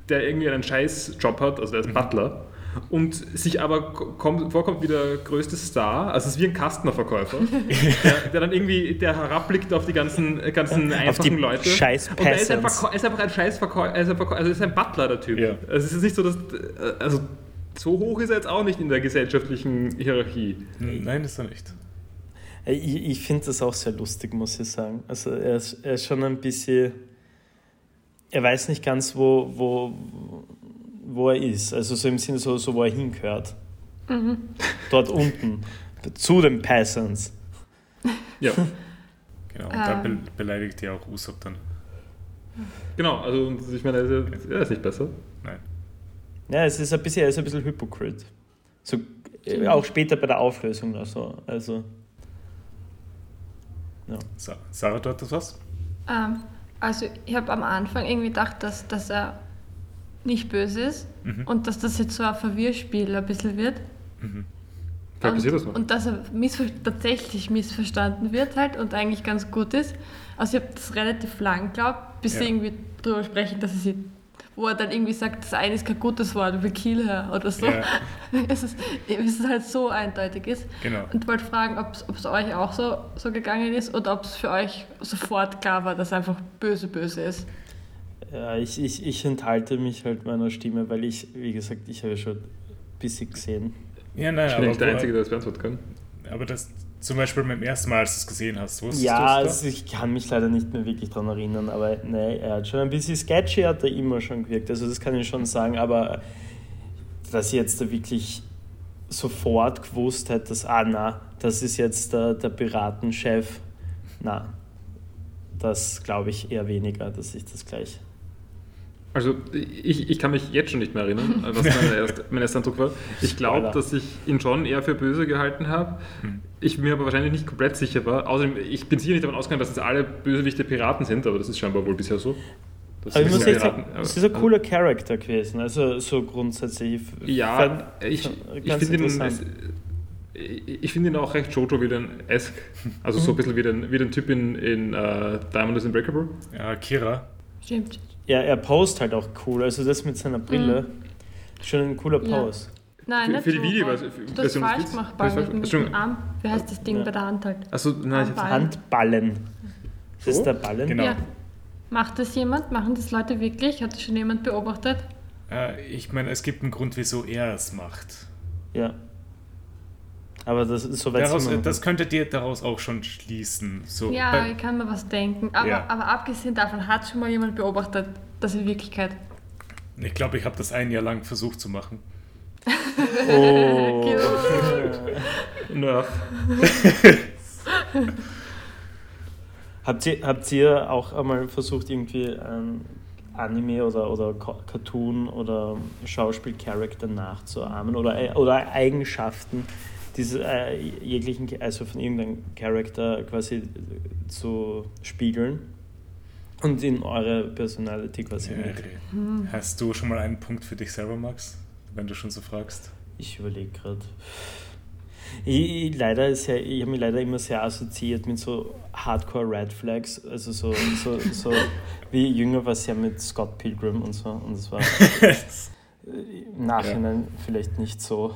der irgendwie einen Scheiß-Job hat, also der Mhm. ist Butler, und sich aber ko- kommt, vorkommt wie der größte Star. Also es ist wie ein Kastnerverkäufer, [LAUGHS] der, der dann irgendwie der herabblickt auf die ganzen, ganzen Auf einfachen die Leute. scheiß und er ist einfach, ist einfach ein Scheißverkäufer, er also er ist ein Butler, der Typ. Ja. Also es ist nicht so, dass, also so hoch ist er jetzt auch nicht in der gesellschaftlichen Hierarchie. Nein, ist er nicht. Ich, ich finde das auch sehr lustig, muss ich sagen. Also er ist, er ist schon ein bisschen. Er weiß nicht ganz, wo, wo, wo er ist. Also so im Sinne, so, so wo er hingehört. Dort unten. Zu den Peasants. Ja. [LAUGHS] Genau, und da be Ähm. beleidigt ja auch Usopp dann. Genau, also ich meine, er ist, er ist nicht besser. Ja, es ist ein bisschen, er ist ein bisschen Hypocrite. So, äh, auch später bei der Auflösung oder so. Also. Ja. Sa Sarah, du hattest was? Ähm, also, ich habe am Anfang irgendwie gedacht, dass, dass er nicht böse ist Mhm. und dass das jetzt so ein Verwirrspiel ein bisschen wird. Mhm. Passiert das noch. Und dass er missver tatsächlich missverstanden wird halt und eigentlich ganz gut ist. Also ich habe das relativ lang geglaubt, bis Ja. sie irgendwie drüber sprechen, dass er sie, wo er dann irgendwie sagt, das eine ist kein gutes Wort, we kill her oder so. Ja, [LAUGHS] Es, ist, es ist halt so eindeutig ist. genau. Und wollte fragen, ob es euch auch so, so gegangen ist oder ob es für euch sofort klar war, dass einfach böse böse ist. Ja, ich, ich, ich enthalte mich halt meiner Stimme, weil ich, wie gesagt, ich habe ja schon ein bisschen gesehen. Ja, nein, Ich bin nicht der Einzige, der das beantworten kann. aber das zum Beispiel beim ersten Mal, als du es gesehen hast, wusstest Ja, du es also ich kann mich leider nicht mehr wirklich daran erinnern, aber nee, er hat schon ein bisschen sketchy, hat er immer schon gewirkt, also das kann ich schon sagen, aber dass ich jetzt da wirklich sofort gewusst hätte, dass, ah na, das ist jetzt der, der Piratenchef, na, das glaube ich eher weniger, dass ich das gleich... Also ich, ich kann mich jetzt schon nicht mehr erinnern, [LAUGHS] was mein, erst, mein erster Eindruck war. Ich glaube, dass ich ihn schon eher für böse gehalten habe. Hm. Ich mir aber wahrscheinlich nicht komplett sicher war. Außerdem, ich bin sicher nicht davon ausgegangen, dass jetzt alle Bösewichte Piraten sind, aber das ist scheinbar wohl bisher so. Das Aber ich muss echt sagen, es ist ein cooler Charakter gewesen, also so grundsätzlich. Ja, fand- ich, ich finde ihn, ich finde ihn auch recht Jojo-Villain-esque. Also Mhm. so ein bisschen wie den, wie den Typ in, in äh, Diamond is Unbreakable. Ja, Kira. Stimmt. Ja, er post halt auch cool. Also das mit seiner Brille. Schon ein cooler Ja. Pose. Nein, Für- für die so, Videoversion- Du hast falsch gemacht, falsch- mit, dem Arm. Wie heißt das Ding Ja. bei der Hand halt? Achso, nein, ich Ball. Handballen. Das So? ist der Ballen? Genau. Ja. Macht das jemand? Machen das Leute wirklich? Hat das schon jemand beobachtet? Äh, ich meine, es gibt einen Grund, wieso er es macht. Ja. Aber das ist so weit Daraus, das könntet ihr daraus auch schon schließen. So, Ja, bei- ich kann mir was denken. Aber, Ja. aber abgesehen davon, hat schon mal jemand beobachtet, dass in Wirklichkeit. ich glaube, ich habe das ein Jahr lang versucht zu machen. Oh. [LAUGHS] [LAUGHS] Na, [LAUGHS] Habt ihr, habt ihr auch einmal versucht, irgendwie ein Anime oder, oder Ca- Cartoon oder Schauspielcharakter nachzuahmen oder, äh, oder Eigenschaften diese äh, jeglichen, also von irgendeinem Charakter quasi zu spiegeln und in eure Personality quasi mit? Äh, Hast du schon mal einen Punkt für dich selber, Max? Wenn du schon so fragst. Ich überlege gerade. Ich, ich, leider ist ja, ich habe mich leider immer sehr assoziiert mit so Hardcore Red Flags. Also so, so, so [LAUGHS] wie jünger war es ja mit Scott Pilgrim und so. Und es war [LAUGHS] im Nachhinein vielleicht nicht so.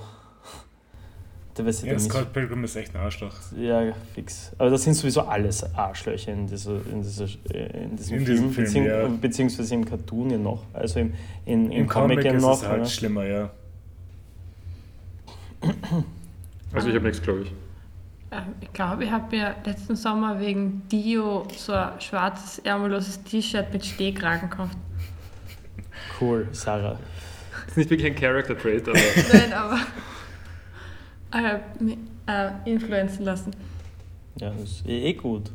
Da weiß ich Ja. Scott Pilgrim ist echt ein Arschloch. Ja, fix. Aber das sind sowieso alles Arschlöcher in, dieser, in, dieser, äh, in diesem In Film, diesem Film, beziehungs ja. beziehungsweise im Cartoon ja noch. Also im, in, im, Im Comic, Comic ja ist noch. es halt ja. schlimmer, ja. also ich habe nichts, glaube ich. Ähm, Ich glaube, ich habe mir letzten Sommer wegen Dio so ein schwarzes, ärmelloses T-Shirt mit Stehkragen gekauft. Cool, Sarah. Das ist nicht wirklich ein Character Trait, aber [LAUGHS] Nein, aber. Äh, äh, influenzen lassen. Ja, das ist eh, eh gut.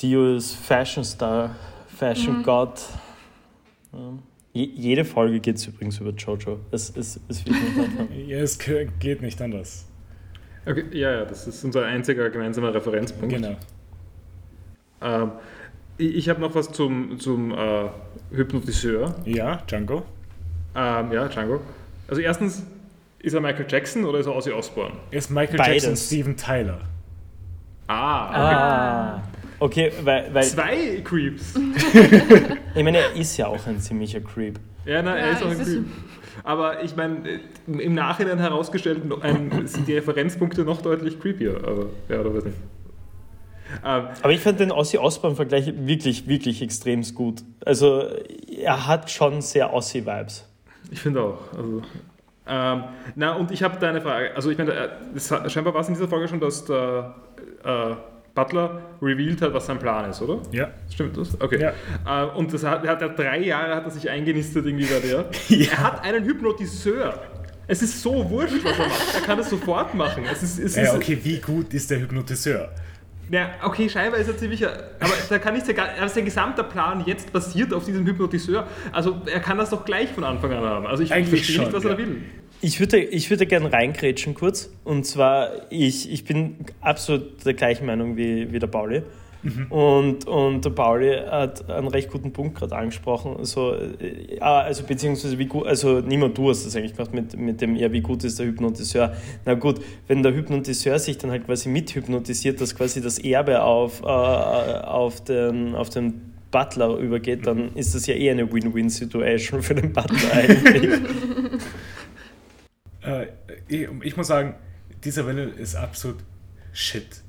Dio ist Fashion Star, Fashion God. Ja. Je, jede Folge geht es übrigens über Jojo. Es, es, es wird nicht. [LAUGHS] Ja, es ge- geht nicht anders. okay, ja, ja, das ist unser einziger gemeinsamer Referenzpunkt. Genau. Ähm, ich ich habe noch was zum, zum äh, Hypnotiseur. Ja, Django? Ähm, ja, Django. Also erstens, ist er Michael Jackson oder ist er Ozzy Osbourne? Ist Michael Beides. Jackson Steven Tyler? Ah, Ah. Okay, weil, weil zwei Creeps. [LAUGHS] ich meine, er ist ja auch ein ziemlicher Creep. Ja, nein, er Ja, ist auch ein Creep. Aber ich meine, äh, im Nachhinein herausgestellt ein, sind die Referenzpunkte noch deutlich creepier. Aber, ja, oder weiß nicht. Ähm, Aber ich fand den Ossi Osbourne-Vergleich wirklich, wirklich extrem gut. Also, er hat schon sehr Ossi-Vibes. ich finde auch. Also, ähm, na, und ich habe da eine Frage. Also, ich meine, äh, es scheinbar war es in dieser Folge schon, dass der äh, Butler revealed hat, was sein Plan ist, oder? Ja. Stimmt das? Okay. Ja. Äh, und das hat, er hat er drei Jahre hat er sich eingenistet irgendwie bei der. [LAUGHS] Er hat einen Hypnotiseur. Es ist so wurscht, was er macht. Er kann das sofort machen. Es ist, es Ja, ist, okay, wie gut ist der Hypnotiseur? Ja, okay, scheinbar ist er ziemlicher. Aber da kann nicht sein, also sein gesamter Plan jetzt basiert auf diesem Hypnotiseur. Also er kann das doch gleich von Anfang an haben. Also ich Eigentlich verstehe nicht, schon, was er ja. da will. Ich würde, ich würde gerne reingrätschen kurz. Und zwar, ich, ich bin absolut der gleichen Meinung wie, wie der Pauli. Und, und der Pauli hat einen recht guten Punkt gerade angesprochen. So, äh, ah, also beziehungsweise wie gut, also niemand du hast das eigentlich gemacht mit, mit dem, ja, wie gut ist der Hypnotiseur. Na gut, wenn der Hypnotiseur sich dann halt quasi mithypnotisiert, dass quasi das Erbe auf, äh, auf, den, auf den Butler übergeht, dann ist das ja eh eine Win-Win-Situation für den Butler eigentlich. [LAUGHS] Äh, ich, ich muss sagen, dieser Welle ist absolut shit.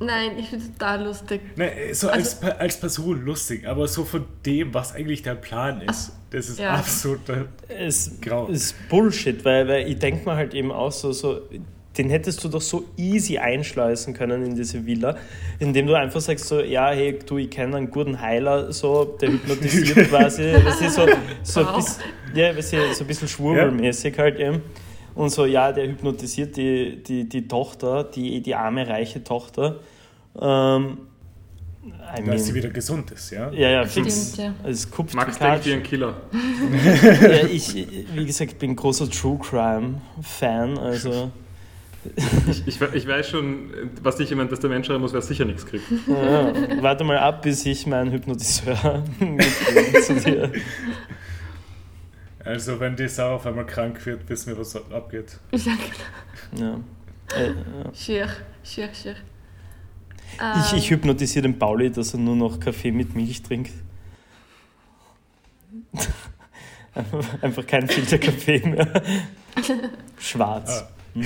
Nein, ich finde es total lustig. Ne, so als, Also- Per- als Person lustig, aber so von dem, was eigentlich der Plan ist, Ach, das ist ja. absolut. Es Grau. ist Bullshit, weil, weil ich denke mir halt eben auch so, so, den hättest du doch so easy einschleusen können in diese Villa, indem du einfach sagst so, ja, hey, du, ich kenne einen guten Heiler, so, der hypnotisiert [LAUGHS] quasi, das ist so, so, ein Wow. bisschen, ja, weißt du, so ein bisschen schwurbelmäßig halt eben. Und so, ja, der hypnotisiert die, die, die Tochter, die, die arme, reiche Tochter. Ähm, I dass sie mean, wieder gesund ist, ja? ja, ja, Stimmt, fix. ja. Es kupft Max denkt wie ein Killer. [LAUGHS] ja, ich, wie gesagt, bin großer True Crime Fan, also Ich, ich, ich weiß schon, was dich jemand das der Mensch schreiben muss, wer sicher nichts kriegt. ja, warte mal ab, bis ich meinen Hypnotiseur [LAUGHS] zu dir. Also, wenn die Sau auf einmal krank wird, wissen wir, was abgeht. [LAUGHS] Ich sage, Ja. Äh, ja. schier, schier, schier. Ich, ich hypnotisiere den Pauli, dass er nur noch Kaffee mit Milch trinkt. [LAUGHS] Einfach kein Filterkaffee mehr. [LAUGHS] Schwarz. Ah.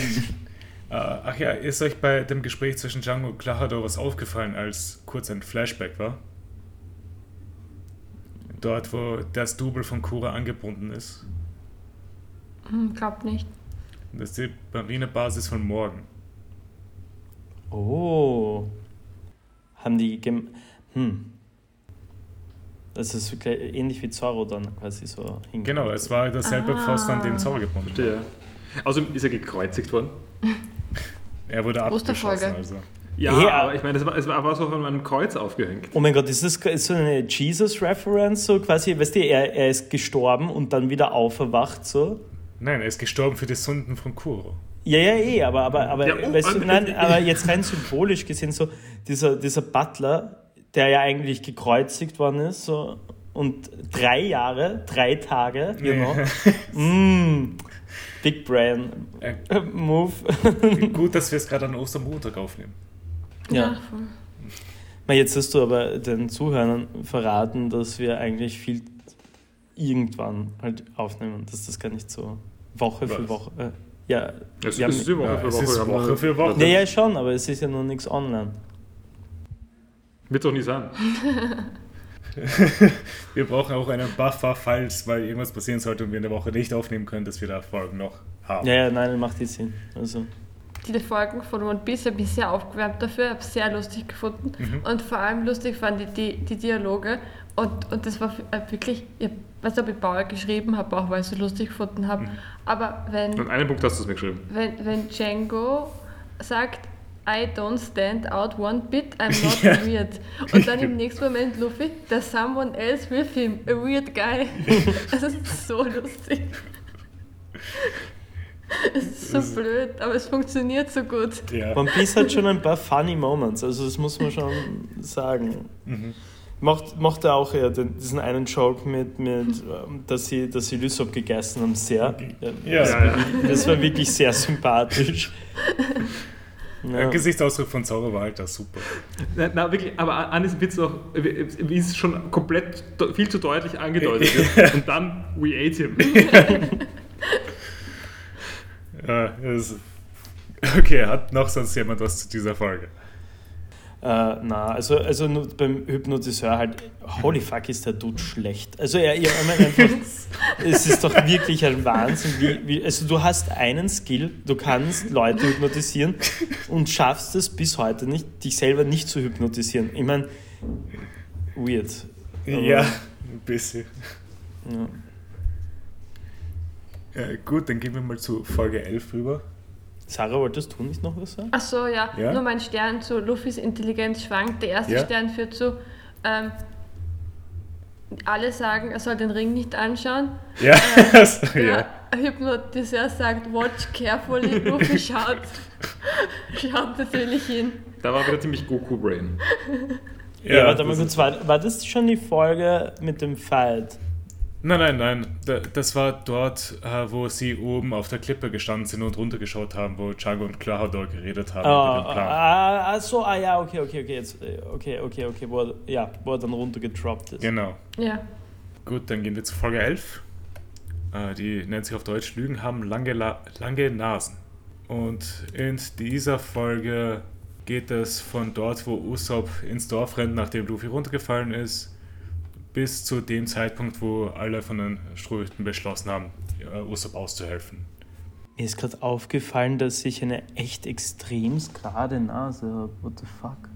Äh, ach ja, ist euch bei dem Gespräch zwischen Django und Klahador was aufgefallen, als kurz ein Flashback war? Dort, wo das Double von Kura angebunden ist. Hm, glaub nicht. Das ist die Marinebasis von morgen. Oh. Haben die. Gem hm. Das ist ähnlich wie Zorro dann quasi so hingekommen. Genau, es war derselbe Ah. Pfosten, an dem Zorro gebunden war. Verstehe. Außerdem ist er gekreuzigt worden. [LAUGHS] Er wurde abgeschossen, also. Ja, Ja. aber ich meine, es war, es war aber so von einem Kreuz aufgehängt. Oh mein Gott, ist das ist so eine Jesus-Reference, so quasi, weißt du, er, er ist gestorben und dann wieder auferwacht, so? Nein, er ist gestorben für die Sünden von Kuro. Ja, ja, eh, aber, aber, aber, Ja, oh, weißt du, äh, nein, äh, aber jetzt rein symbolisch gesehen, so dieser, dieser Butler, der ja eigentlich gekreuzigt worden ist, so, und drei Jahre, drei Tage, you know, [LAUGHS] mm, Big Brain Äh, äh, Move. gut, dass wir es gerade an Ostermontag aufnehmen. Ja. Na, Jetzt hast du aber den Zuhörern verraten, dass wir eigentlich viel irgendwann halt aufnehmen, dass das gar nicht so Woche für Was? Woche. Äh, ja, Es wir haben- ist die Woche Ja, für es Woche. ist Woche für Woche. ja, ja, schon, aber es ist ja noch nichts online. Wird doch nicht sein. [LAUGHS] Wir brauchen auch einen Buffer, falls mal irgendwas passieren sollte und wir in der Woche nicht aufnehmen können, dass wir da Folgen noch haben. Ja, ja, nein, das macht die Sinn. Also, Die Folgen von One Piece habe ich sehr aufgewärmt dafür, habe es sehr lustig gefunden. Und vor allem lustig fand ich die, die Dialoge. Und, und das war äh, wirklich, ich weiß ob ich Bauer geschrieben habe, auch weil ich es so lustig gefunden habe. Aber wenn, An einem Punkt hast du es mir geschrieben. wenn, wenn Django sagt, I don't stand out one bit, I'm [LAUGHS] not Ja. weird. Und dann im [LAUGHS] nächsten Moment Luffy, there's someone else with him, a weird guy. [LAUGHS] Das ist so lustig. Es ist so ist- blöd, aber es funktioniert so gut. Ja. One Piece hat schon ein paar funny Moments, also das muss man schon sagen. Mhm. Macht, macht er auch ja den, diesen einen Joke mit, mit ähm, dass sie, dass sie Lysop gegessen haben, sehr. Ja. Das, Ja, ja. das war wirklich sehr sympathisch. Der [LAUGHS] Ja. Gesichtsausdruck von Zorro war halt das super. Na, na, wirklich, aber an diesem Witz auch, wie es schon komplett viel zu deutlich angedeutet wird. [LAUGHS] Und dann, we ate him. [LAUGHS] Ja, das okay, hat noch sonst jemand was zu dieser Folge? Äh, na, also, also nur beim Hypnotiseur halt, holy fuck, ist der Dude schlecht. Also er, er, ich meine einfach, [LAUGHS] es ist doch wirklich ein Wahnsinn, wie, wie, also du hast einen Skill, du kannst Leute hypnotisieren und schaffst es bis heute nicht, dich selber nicht zu hypnotisieren. Ich meine, weird. Aber- ja, ein bisschen. Ja. Ja, gut, dann gehen wir mal zu Folge 11 rüber. Sarah, wolltest du nicht noch was sagen? Ach so, ja. Ja? Nur mein Stern zu Luffys Intelligenz schwankt. Der erste Ja. Stern führt zu, ähm, alle sagen, er soll den Ring nicht anschauen. Ja, [LAUGHS] so, Der ja. Hypnotiseur sagt, watch carefully. Luffy schaut, [LAUGHS] schaut natürlich hin. Da war wieder ziemlich Goku-Brain. Ja, warte mal kurz, ist- war, war das schon die Folge mit dem Fight? Nein, nein, nein. Da- Das war dort, äh, wo sie oben auf der Klippe gestanden sind und runtergeschaut haben, wo Django und Klahador geredet haben über den Ah, Plan. so, ah ja, okay, okay, okay, jetzt, okay, okay, okay, wo er, ja, wo er dann runtergedroppt ist. Genau. Ja. Gut, dann gehen wir zu Folge 11. Äh, die nennt sich auf Deutsch Lügen haben lange, La lange Nasen. Und in dieser Folge geht es von dort, wo Usopp ins Dorf rennt, nachdem Luffy runtergefallen ist, bis zu dem Zeitpunkt, wo alle von den Strohhüten beschlossen haben, äh, Usopp auszuhelfen. Mir ist gerade aufgefallen, dass ich eine echt extrem gerade Nase habe. What the fuck?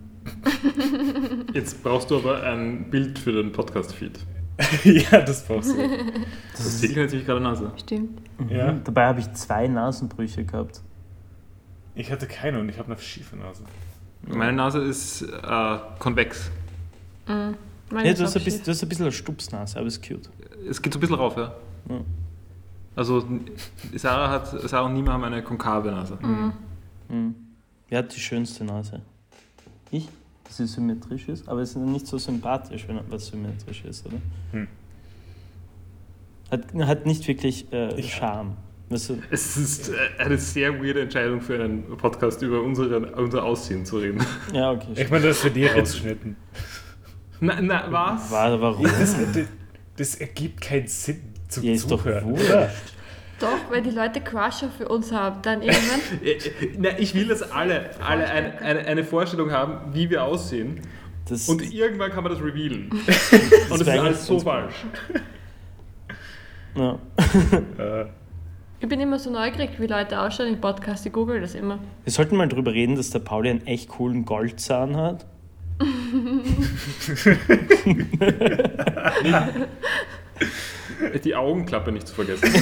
[LAUGHS] Jetzt brauchst du aber ein Bild für den Podcast-Feed. [LAUGHS] ja, das brauchst du. Das Titel nennt sich gerade Nase. Stimmt. Ja. Mhm. Dabei habe ich zwei Nasenbrüche gehabt. Ich hatte keine und ich habe eine schiefe Nase. Meine Nase ist äh, konvex. Mhm. Meine Ja, du, hast ein bisschen, du hast ein bisschen eine Stupsnase, aber ist cute. Es geht so ein bisschen rauf, ja. Ja. Also Sarah hat Sarah und Nima haben eine konkave Nase. Mhm. Wer hat die schönste Nase? Ich? Dass sie symmetrisch ist, aber es ist nicht so sympathisch, wenn was symmetrisch ist, oder? Hm. Hat, hat nicht wirklich äh, Ich- Charme. Weißt du, Es ist äh, eine sehr weirde Entscheidung für einen Podcast über unsere, unser Aussehen zu reden. ja, okay. Ich meine, das wird dir rausgeschnitten. Na, na was? War, warum? Das, das, das ergibt keinen Sinn zum Ja, ist doch Zuhören. wurscht. oder? Doch, wenn die Leute Crusher für uns haben, dann irgendwann. [LAUGHS] Äh, äh, Na, ich will, dass alle, alle ein, eine, eine Vorstellung haben, wie wir aussehen. Das, Und irgendwann kann man das revealen. [LAUGHS] Und das ist wäre alles so falsch. ja. [LAUGHS] Äh, Ich bin immer so neugierig, wie Leute ausschauen im Podcast. Ich google das immer. Wir sollten mal drüber reden, dass der Pauli einen echt coolen Goldzahn hat. [LAUGHS] Die Augenklappe nicht zu vergessen.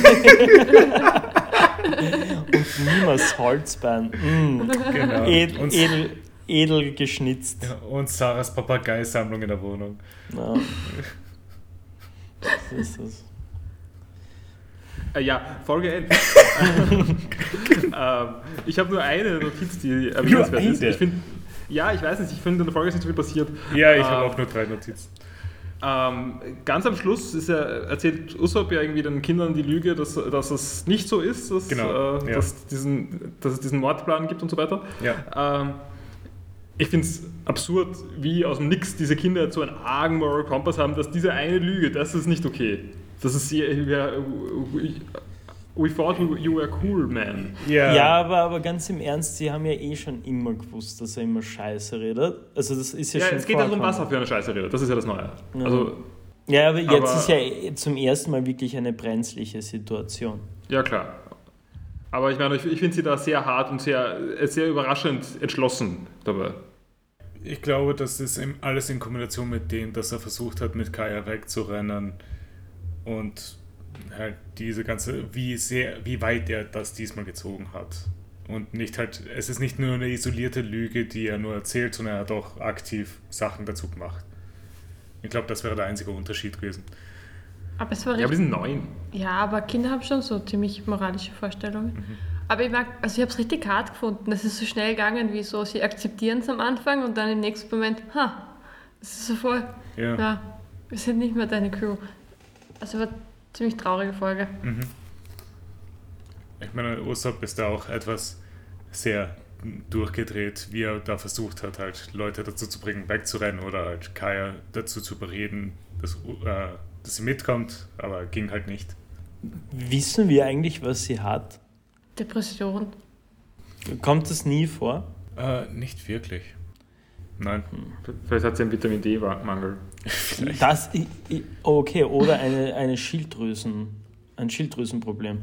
Und niemals Holzbein. Mm. genau. Edel, und, edel, edel geschnitzt. ja, und Sarahs Papageisammlung in der Wohnung. Ja. Das ist das. Äh, ja, Folge 11. [LAUGHS] ähm, ich habe nur eine Notiz, die erwähnenswert ist. Ich find, ja, ich weiß nicht, ich finde, in der Folge ist nicht so viel passiert. Ja, ich habe Ähm, auch nur drei Notizen. Ähm, ganz am Schluss ist er, erzählt Usopp ja irgendwie den Kindern die Lüge, dass, dass es nicht so ist, dass, Genau, äh, ja. dass, diesen, dass es diesen Mordplan gibt und so weiter. Ja. Ähm, ich finde es absurd, wie aus dem Nix diese Kinder so einen argen Moral Compass haben, dass diese eine Lüge, das ist nicht okay. Das ist we thought you were cool, man. Ja, Ja, aber, aber ganz im Ernst, sie haben ja eh schon immer gewusst, dass er immer Scheiße redet. Also das ist ja, Ja, schon es geht ja darum, was er für eine Scheiße redet. Das ist ja das Neue. Ja. Also, Ja, aber jetzt Aber- ist ja eh zum ersten Mal wirklich eine brenzliche Situation. ja klar. Aber ich meine, ich, ich finde sie da sehr hart und sehr, äh, sehr überraschend entschlossen dabei. Ich glaube, das ist alles in Kombination mit dem, dass er versucht hat, mit Kaya wegzurennen und halt diese ganze, wie sehr, wie weit er das diesmal gezogen hat. Und nicht halt, es ist nicht nur eine isolierte Lüge, die er nur erzählt, sondern er hat auch aktiv Sachen dazu gemacht. Ich glaube, das wäre der einzige Unterschied gewesen. Aber es war Ja, aber die richtig. sind neun. Ja, aber Kinder haben schon so ziemlich moralische Vorstellungen. Aber ich mag, also ich habe es richtig hart gefunden. Das ist so schnell gegangen, wie so, sie akzeptieren es am Anfang und dann im nächsten Moment, ha, das ist so voll, Ja. ja, wir sind nicht mehr deine Crew. Also ziemlich traurige Folge. Mhm. Ich meine, Usopp ist da auch etwas sehr durchgedreht, wie er da versucht hat, halt Leute dazu zu bringen, wegzurennen oder halt Kaya dazu zu überreden, dass, äh, dass sie mitkommt, aber ging halt nicht. Wissen wir eigentlich, was sie hat? Depression. Kommt das nie vor? Äh, nicht wirklich. Nein. Vielleicht hat sie einen Vitamin D-Mangel. [LAUGHS] Das, okay, oder eine, eine Schilddrüsen, ein Schilddrüsenproblem.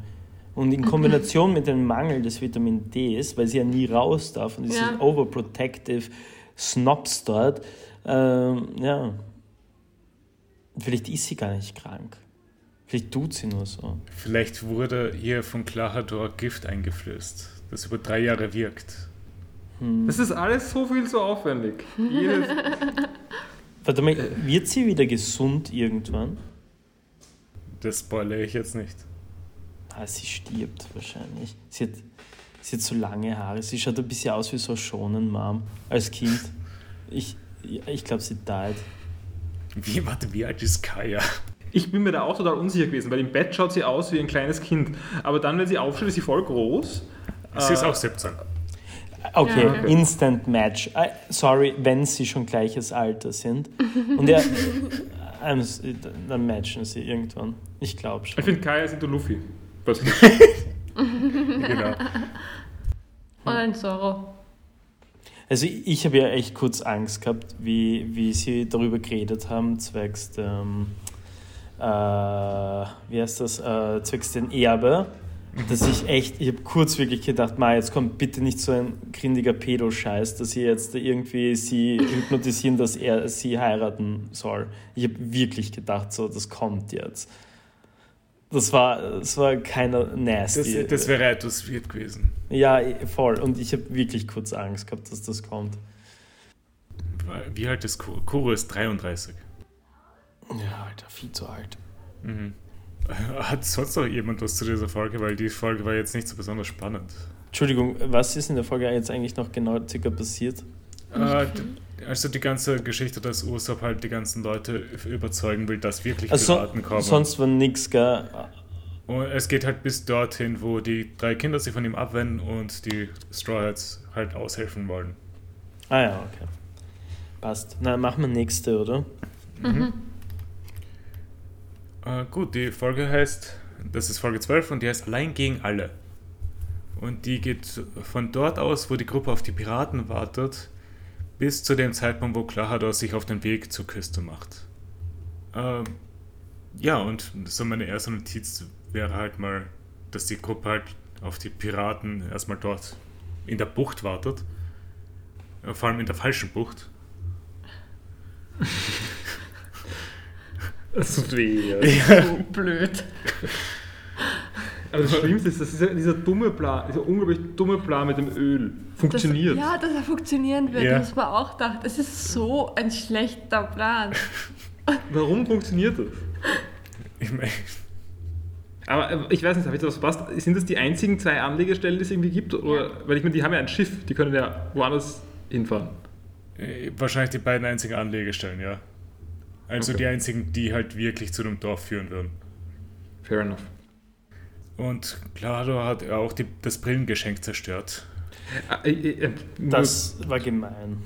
Und in Kombination mit dem Mangel des Vitamin Ds, weil sie ja nie raus darf und dieses Ja. overprotective Snobs dort, ähm, ja, vielleicht ist sie gar nicht krank. Vielleicht tut sie nur so. Vielleicht wurde ihr von Klahador Gift eingeflößt, das über drei Jahre wirkt. Das ist alles so viel so aufwendig. Jedes, [LAUGHS] Warte mal, wird sie wieder gesund irgendwann? Das spoilere ich jetzt nicht. Ah, sie stirbt wahrscheinlich. Sie hat, sie hat so lange Haare. Sie schaut ein bisschen aus wie so schonen Mom als Kind. Ich, ich glaube, sie died. Wie, warte, wie alt ist Kaya? ich bin mir da auch total unsicher gewesen, weil im Bett schaut sie aus wie ein kleines Kind. Aber dann, wenn sie aufsteht, ist sie voll groß. Sie ist Äh, auch 17. Okay, Ja, okay. Instant Match. Ah, Sorry, wenn sie schon gleiches Alter sind. Und ja, [LAUGHS] I'm s- dann matchen sie irgendwann. Ich glaube Ich schon. finde, Kaya ist into Luffy. [LAUGHS] Genau. Und [LAUGHS] ein Zorro. Also ich, ich habe ja echt kurz Angst gehabt, wie, wie sie darüber geredet haben, zwecks dem, äh, wie heißt das, äh, zwecks den Erbe, dass ich echt, ich habe kurz wirklich gedacht, ma, jetzt kommt bitte nicht so ein grindiger Pedo-Scheiß, dass sie jetzt irgendwie sie hypnotisieren, dass er sie heiraten soll. Ich habe wirklich gedacht, so, das kommt jetzt. Das war, das war keiner Das, nasty. das wäre etwas weird gewesen. ja, voll. Und ich habe wirklich kurz Angst gehabt, dass das kommt. Wie alt ist Kuro? Kuro ist 33. Ja, Alter, viel zu alt. Mhm. [LAUGHS] Hat sonst noch jemand was zu dieser Folge? Weil die Folge war jetzt nicht so besonders spannend. Entschuldigung, was ist in der Folge jetzt eigentlich noch genau circa passiert? Äh, also die ganze Geschichte, dass Usopp halt die ganzen Leute überzeugen will, dass wirklich Also, Piraten kommen. sonst war nix, gell? Und es geht halt bis dorthin, wo die drei Kinder sich von ihm abwenden und die Straw Hats halt aushelfen wollen. Ah ja, okay. Passt. Na, machen wir nächste, oder? Äh, gut, die Folge heißt das ist Folge 12 und die heißt Allein gegen alle. Und die geht von dort aus, wo die Gruppe auf die Piraten wartet, bis zu dem Zeitpunkt, wo Klahados sich auf den Weg zur Küste macht. Ähm, ja, und so meine erste Notiz wäre halt mal, dass die Gruppe halt auf die Piraten erstmal dort in der Bucht wartet. Äh, Vor allem in der falschen Bucht. [LAUGHS] Das tut weh. Ja. So blöd. Aber das Schlimmste ist, dass dieser, dieser dumme Plan, dieser unglaublich dumme Plan mit dem Öl funktioniert. Das, ja, dass er funktionieren wird, Ja. das war auch gedacht. Es ist so ein schlechter Plan. Warum funktioniert das? Ich meine, Aber äh, ich weiß nicht, habe ich das verpasst? Sind das die einzigen zwei Anlegestellen, die es irgendwie gibt? Oder, Weil ich meine, die haben ja ein Schiff, die können ja woanders hinfahren. äh, wahrscheinlich die beiden einzigen Anlegestellen, ja. Also Okay. die einzigen, die halt wirklich zu dem Dorf führen würden. Fair enough. Und Clado hat auch die, das Brillengeschenk zerstört. Ah, äh, äh, nur- Das war gemein.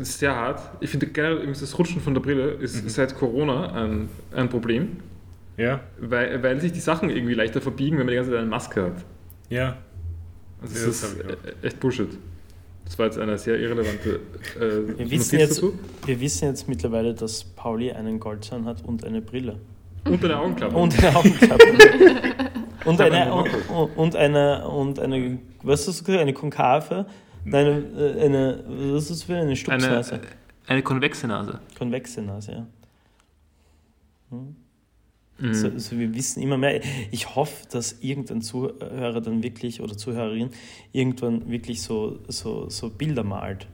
ist sehr hart. Ich finde generell das Rutschen von der Brille ist seit Corona ein, ein Problem, Ja? weil, weil sich die Sachen irgendwie leichter verbiegen, wenn man die ganze Zeit eine Maske hat. Ja. Also Ja, das, ist äh, echt Bullshit. Das war jetzt eine sehr irrelevante äh, Wir wissen, jetzt, dazu. wir wissen jetzt mittlerweile, dass Pauli einen Goldzahn hat und eine Brille. Und eine Augenklappe. Und eine Augenklappe. [LAUGHS] und, eine, und, und eine, und eine, was hast du gesagt, eine konkave, nein, eine, eine was ist das für eine eine, Stupsnase? eine konvexe Nase. Konvexe Nase, ja. Mhm. So, also wir wissen immer mehr. Ich hoffe, dass irgendein Zuhörer dann wirklich oder Zuhörerin irgendwann wirklich so, so, so Bilder malt.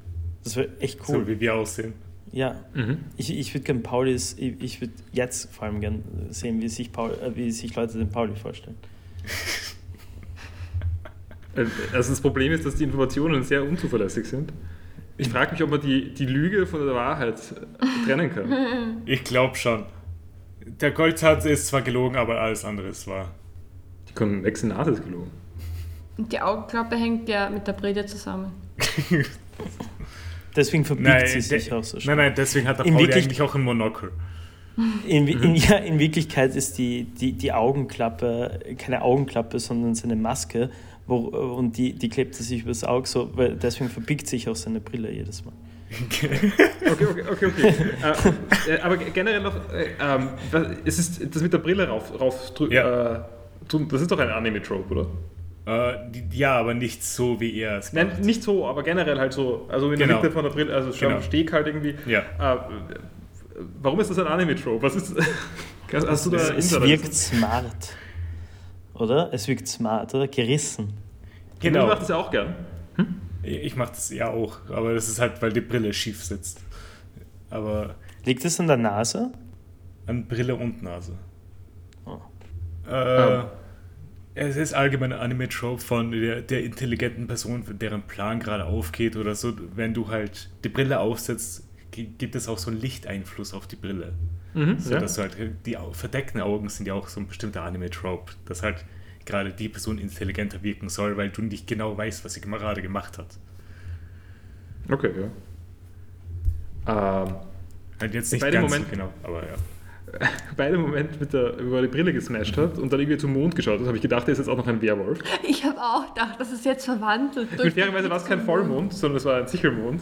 Das wäre echt cool. So wie wir aussehen. Ja, Mhm. ich, ich würde gerne Paulis, ich, ich würde jetzt vor allem gerne sehen, wie sich, Paul, äh, wie sich Leute den Pauli vorstellen. Äh, Also das Problem ist, dass die Informationen sehr unzuverlässig sind. Ich frage mich, ob man die, die Lüge von der Wahrheit trennen kann. [LAUGHS] Ich glaube schon. Der Goldzahn ist zwar gelogen, aber alles andere ist wahr. Die konvexe Nase ist gelogen. Und die Augenklappe hängt ja mit der Brille zusammen. [LAUGHS] Deswegen verbiegt Nein, sie sich auch so nein, schnell. nein, deswegen hat der In Pauli Wirklich- eigentlich auch ein Monokel. In, in, ja, in Wirklichkeit ist die, die, die Augenklappe keine Augenklappe, sondern seine Maske. Wo, und die, die klebt er sich übers Auge so, weil deswegen verbiegt sich auch seine Brille jedes Mal. Okay, okay, okay, okay. äh, äh, aber generell noch, äh, ähm, es ist das mit der Brille rauf, rauf Ja. äh, tun, das ist doch ein Anime-Trope, oder? Äh, die, ja, aber nicht so, wie er es Nein, macht. nicht so, aber generell halt so, also in der Genau. Mitte von der Brille, also schon Genau. am Steg halt irgendwie. Ja. Äh, warum ist das ein Anime-Trope? Was ist. [LAUGHS] Hast du da Es, es wirkt smart. Oder? Es wirkt smart, oder? Gerissen. Du Genau. machst das ja auch gern. Ich mache das ja auch, aber das ist halt, weil die Brille schief sitzt. Aber Liegt es an der Nase? an Brille und Nase. Oh. Äh, Ähm. Es ist allgemein ein Anime-Trope von der, der intelligenten Person, deren Plan gerade aufgeht oder so. Wenn du halt die Brille aufsetzt, gi- gibt es auch so einen Lichteinfluss auf die Brille. Mhm, So, ja. dass du halt, die verdeckten Augen sind ja auch so ein bestimmter Anime-Trope, dass halt gerade die Person intelligenter wirken soll, weil du nicht genau weißt, was sie gerade gemacht hat. Okay, ja. Ähm, Halt jetzt nicht Bei dem ganz Moment- so genau, aber ja. [LAUGHS] bei dem Moment, mit der, wo er die Brille gesmashed hat und dann irgendwie zum Mond geschaut hat, habe ich gedacht, er ist jetzt auch noch ein Werwolf. Ich habe auch gedacht, das ist jetzt verwandelt. Mit fairerweise war es kein Vollmond, sondern es war ein Sichelmond.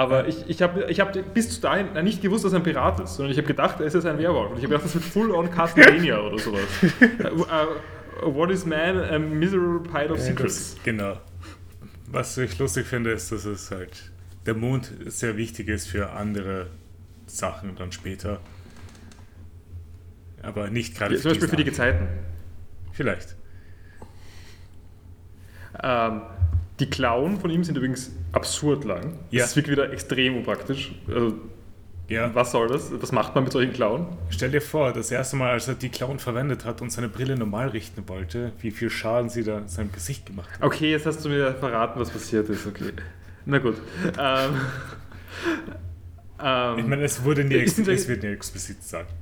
Aber ich, ich habe ich hab bis dahin nicht gewusst, dass er ein Pirat ist, sondern ich habe gedacht, er ist jetzt ein Werwolf. Und ich habe gedacht, das wird Full-on Castlevania oder sowas. [LAUGHS] uh, what is man? A miserable pile of secrets. Das, genau. Was ich lustig finde, ist, dass es halt der Mond sehr wichtig ist für andere Sachen dann später. Aber nicht gerade Ja, zum Beispiel für die Gezeiten. Vielleicht. Ähm, die Klauen von ihm sind übrigens absurd lang. Ja. Das wirkt wieder extrem unpraktisch. Also, Ja. was soll das? Was macht man mit solchen Klauen? Stell dir vor, das erste Mal, als er die Clown verwendet hat und seine Brille normal richten wollte, wie viel Schaden sie da seinem Gesicht gemacht hat. Okay, jetzt hast du mir verraten, was passiert ist. Okay. Na gut. Ähm, ähm, Ich meine, es wurde nie, Ist denn es so- wird nie explizit gesagt.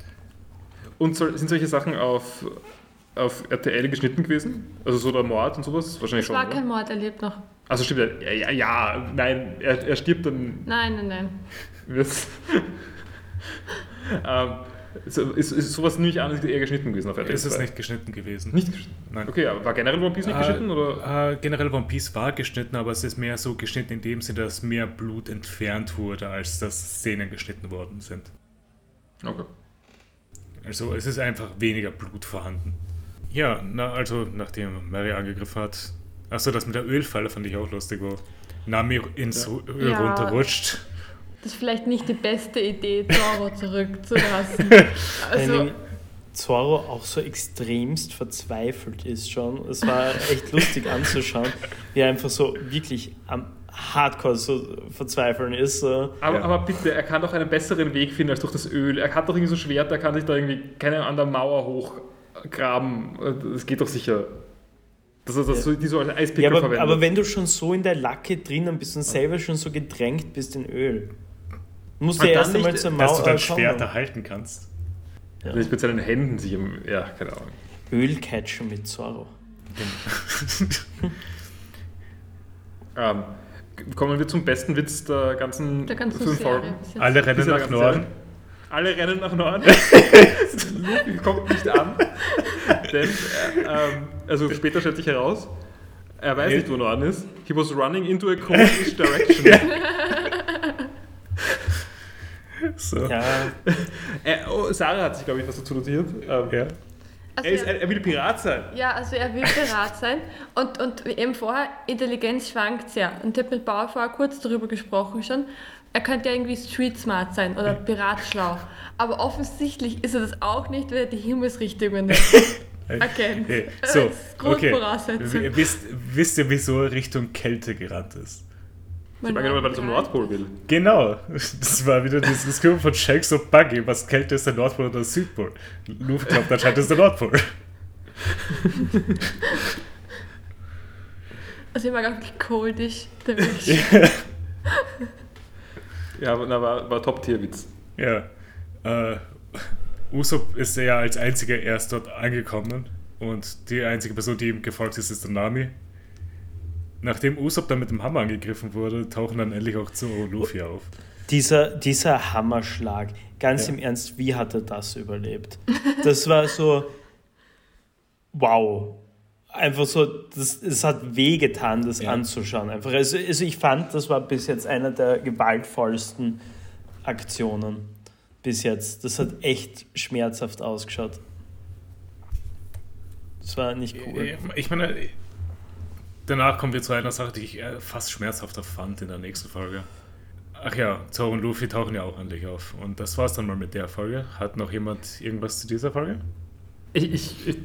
und soll, sind solche Sachen auf, auf RTL geschnitten gewesen? Also so der Mord und sowas? Wahrscheinlich Es schon. war oder? kein Mord, er lebt noch. Also stimmt, ja, ja, ja nein, er, er stirbt dann Nein, nein, nein. wird's. [LAUGHS] ähm, Ist, ist, ist sowas nehme ich an, ist eher geschnitten gewesen auf RTL Ist es 2. nicht geschnitten gewesen? Nicht geschnitten? Nein. Okay, aber war generell One Piece nicht Äh, geschnitten? Oder? Äh, generell One Piece war geschnitten, aber es ist mehr so geschnitten in dem Sinne, dass mehr Blut entfernt wurde, als dass Szenen geschnitten worden sind. Okay. Also es ist einfach weniger Blut vorhanden. Ja, na, also nachdem Mary angegriffen hat. Achso, das mit der Ölfalle fand ich auch lustig, wo Nami ins Ja. Öl Ja. runterrutscht. Das ist vielleicht nicht die beste Idee, Zoro [LAUGHS] zurückzulassen. Also, Wenn Zoro auch so extremst verzweifelt ist schon. Es war echt lustig anzuschauen, wie er einfach so wirklich am Hardcore so verzweifeln ist. So. Aber, Ja. aber bitte, er kann doch einen besseren Weg finden als durch das Öl. Er hat doch irgendwie so Schwert, er kann sich da irgendwie keine an der Mauer hochgraben. Das geht doch sicher. Dass er das Ja. so, die so als Eispickel Ja, aber, verwendet. aber wenn du schon so in der Lacke drinnen bist und selber schon so gedrängt bist in Öl, musst du ja dann erst einmal zur Dass du Mauer dein. Schwert erhalten kannst. Ja. Nicht mit seinen Händen sich im. Ja, keine Ahnung. Ölcatchen mit Zoro. [LAUGHS] Ähm, kommen wir zum besten Witz der ganzen, der ganzen fünf. Folgen. Alle rennen nach Norden. Serie. Alle rennen nach Norden. Luffy kommt nicht an. Denn, äh, ähm, also später stellt sich heraus, er weiß nicht, wo Norden ist. He was running into a cold direction. So. Ja, Äh, oh, Sarah hat sich, glaube ich, was dazu notiert. Ähm, Ja. Also er, ist, er- er, will Pirat sein. Ja, also er will Pirat sein und, und wie eben vorher, Intelligenz schwankt sehr. Und ich habe mit Bauer vorher kurz darüber gesprochen schon. Er könnte ja irgendwie street smart sein oder piratschlau. Aber offensichtlich ist er das auch nicht, weil er die Himmelsrichtungen nicht [LAUGHS] erkennt. Das so, okay. Wisst, wisst ihr, wieso er Richtung Kälte gerannt ist? Ich angenommen, weil er zum Nordpol will. Genau. Das war wieder dieses Diskussion von Shanks und Buggy. Was kälter ist der Nordpol oder der Südpol? Luffy glaubt anscheinend, es ist der Nordpol. Also ich mag auch die Coldish Direction. [LAUGHS] Ja, aber na, war, war Top-Tier-Witz. Ja. Äh, Usopp ist ja als einziger erst dort angekommen. Und die einzige Person, die ihm gefolgt ist, ist der Nami. Nachdem Usopp dann mit dem Hammer angegriffen wurde, tauchen dann endlich auch Zoro und Luffy auf. dieser, dieser Hammerschlag, ganz Ja. im Ernst, wie hat er das überlebt? Das war so, wow. Einfach so, das, es hat wehgetan, das Ja. anzuschauen. Einfach. Also, also ich fand, das war bis jetzt einer der gewaltvollsten Aktionen. Bis jetzt. Das hat echt schmerzhaft ausgeschaut. Das war nicht cool. Ich meine, danach kommen wir zu einer Sache, die ich äh, fast schmerzhafter fand in der nächsten Folge. Ach ja, Zoro und Luffy tauchen ja auch endlich auf. Und das war's dann mal mit der Folge. Hat noch jemand irgendwas zu dieser Folge? Ich, ich, ich,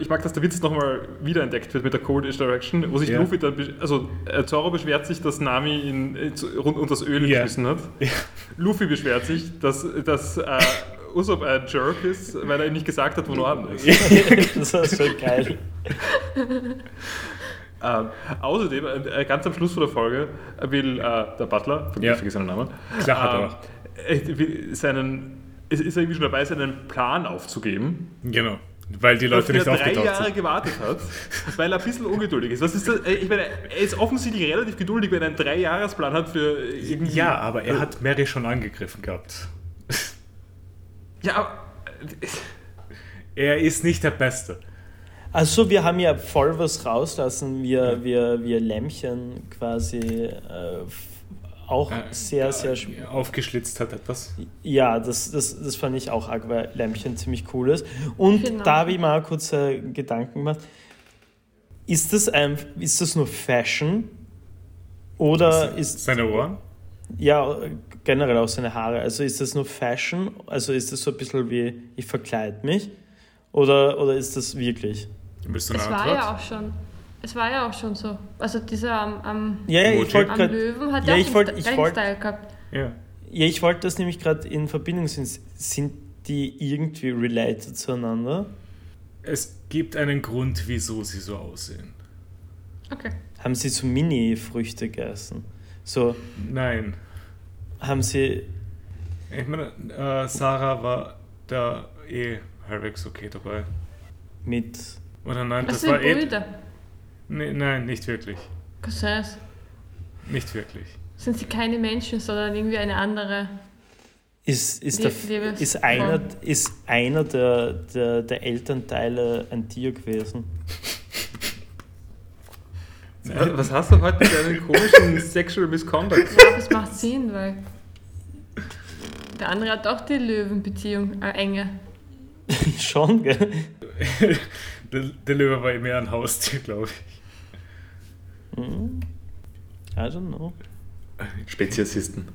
ich mag, dass der Witz nochmal wiederentdeckt wird mit der Coldish Direction, wo sich Ja. Luffy dann, also äh, Zoro beschwert sich, dass Nami ihn äh, rund um das Öl Ja. geschmissen hat. Ja. Luffy beschwert sich, dass, dass äh, Usopp ein Jerk ist, weil er ihm nicht gesagt hat, wo Norden ist. das war so geil. [LAUGHS] Ähm, außerdem, äh, ganz am Schluss von der Folge, will äh, der Butler, Ja. ich vergesse seinen Namen, Klar ähm, äh, seinen, ist, ist er irgendwie schon dabei, seinen Plan aufzugeben. Genau. Weil die Leute nicht er drei aufgetaucht Jahre sind. gewartet hat, weil er ein bisschen ungeduldig ist. Was ist das? Äh, Ich meine, er ist offensichtlich relativ geduldig, wenn er einen Dreijahresplan hat für irgendwie. Ja, aber er Äh, hat Mary schon angegriffen gehabt. Ja, aber. äh, Er ist nicht der Beste. Also wir haben ja voll was rauslassen, wir, wir, wir Lämmchen quasi äh, auch Äh, sehr, äh, sehr sch- Aufgeschlitzt hat etwas. Ja, das, das, das fand ich auch arg, weil Lämmchen ziemlich cool ist. Und Genau. da habe ich mal kurz äh, Gedanken gemacht. Ist das, ein, ist das nur Fashion? Oder ist, Seine Ohren? ja, generell auch seine Haare, also ist das nur Fashion? Also ist das so ein bisschen wie, ich verkleide mich? Oder, oder ist das wirklich? Bist du eine Es war ja auch schon. Es war ja auch schon so. Also dieser am, am, Ja, ja, ich am gerade Löwen hat ja, ja ich auch wollt- den ich wollt- Style gehabt. Ja. Ja, ich wollte das nämlich gerade in Verbindung sehen. Sind die irgendwie related zueinander? Es gibt einen Grund, wieso sie so aussehen. Okay. Haben sie so Mini-Früchte gegessen? So, Nein. haben sie. Ich meine, äh, Sarah war da eh halbwegs okay dabei. mit. Oder nein, das war sind eh. Nee, nein, nicht wirklich. Cousins? Nicht wirklich. Sind sie keine Menschen, sondern irgendwie eine andere. Ist, ist, der, ist einer, ist einer der, der, der Elternteile ein Tier gewesen? [LAUGHS] Was was hast du heute mit deinen komischen [LAUGHS] Sexual Misconduct? Ja, es macht Sinn, weil der andere hat auch die Löwenbeziehung, äh, enge. [LAUGHS] Schon, gell? Der, der Löwe war mehr ein Haustier, glaube ich. Hm. I don't know. Speziesisten.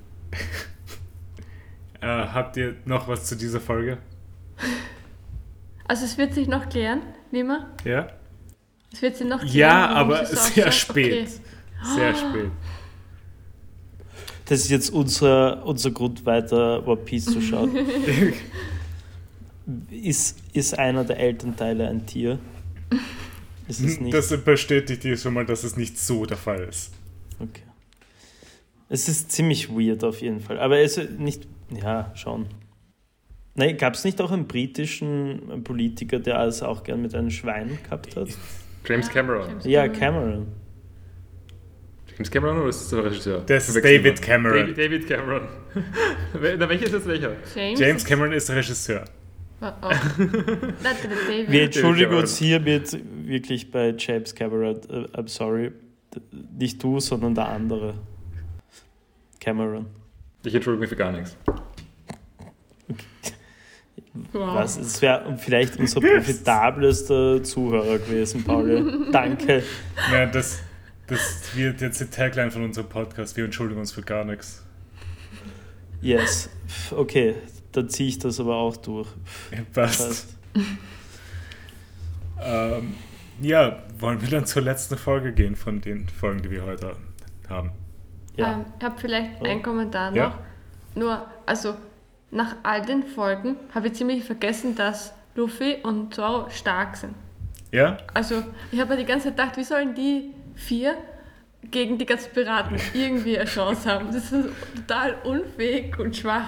Äh, habt ihr noch was zu dieser Folge? Also es wird sich noch klären, wie man. Ja? Es wird sich noch klären. Ja, aber sehr ausschaut. spät. Sehr spät. Das ist jetzt unser, unser Grund, weiter One Piece zu schauen. [LAUGHS] ist, ist einer der Elternteile ein Tier? [LAUGHS] Ist es nicht? Das bestätigt dir schon mal, dass es nicht so der Fall ist. Okay. Es ist ziemlich weird auf jeden Fall. Aber es ist nicht. Ja, schon. Nein, gab es nicht auch einen britischen Politiker, der also auch gern mit einem Schwein gehabt hat? James Cameron. James Ja, Cameron. James Cameron oder ist das der Regisseur? Das ist David. Cameron. David, David Cameron. [LAUGHS] Na, welcher ist jetzt welcher? James, James ist- Cameron ist Regisseur. [LAUGHS] der David. Wir entschuldigen uns hiermit wirklich bei James Cameron. Äh, I'm sorry. Nicht du, sondern der andere. Cameron. Ich entschuldige mich für gar nichts. Wow. Was? Es wäre vielleicht unser profitablester Zuhörer gewesen, Pauli. [LAUGHS] Danke. Ja, das, das wird jetzt die Tagline von unserem Podcast. Wir entschuldigen uns für gar nichts. Yes. Okay, dann ziehe ich das aber auch durch. Passt. Passt. [LAUGHS] Ähm, ja, wollen wir dann zur letzten Folge gehen von den Folgen, die wir heute haben? Ja. Ähm, ich habe vielleicht Oh. einen Kommentar noch. Ja. Nur, also nach all den Folgen habe ich ziemlich vergessen, dass Luffy und Zoro stark sind. Ja? Also ich habe mir die ganze Zeit gedacht, wie sollen die vier gegen die ganzen Piraten [LAUGHS] irgendwie eine Chance haben? Das ist total unfähig und schwach.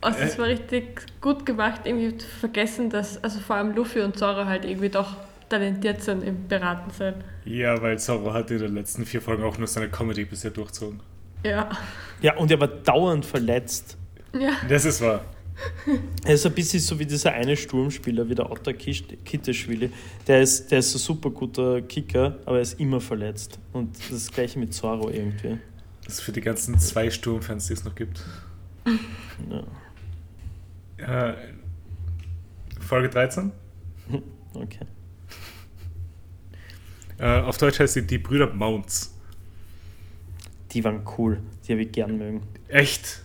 Also das war richtig gut gemacht, irgendwie zu vergessen, dass also vor allem Luffy und Zoro halt irgendwie doch talentiert sind im Piratensein. Ja, weil Zorro hat in den letzten vier Folgen auch nur seine Comedy bisher durchzogen. Ja. Ja, und er war dauernd verletzt. Ja. Das ist wahr. Er ist ein bisschen so wie dieser eine Sturmspieler, wie der Otter Kitteschwili. Der ist, der ist ein super guter Kicker, aber er ist immer verletzt. Und das gleiche mit Zoro irgendwie. Das ist für die ganzen zwei Sturmfans, die es noch gibt. Ja, Äh, Folge 13. [LAUGHS] okay. Äh, auf Deutsch heißt sie Die Brüder Mounts. Die waren cool. Die habe ich gern mögen. Echt?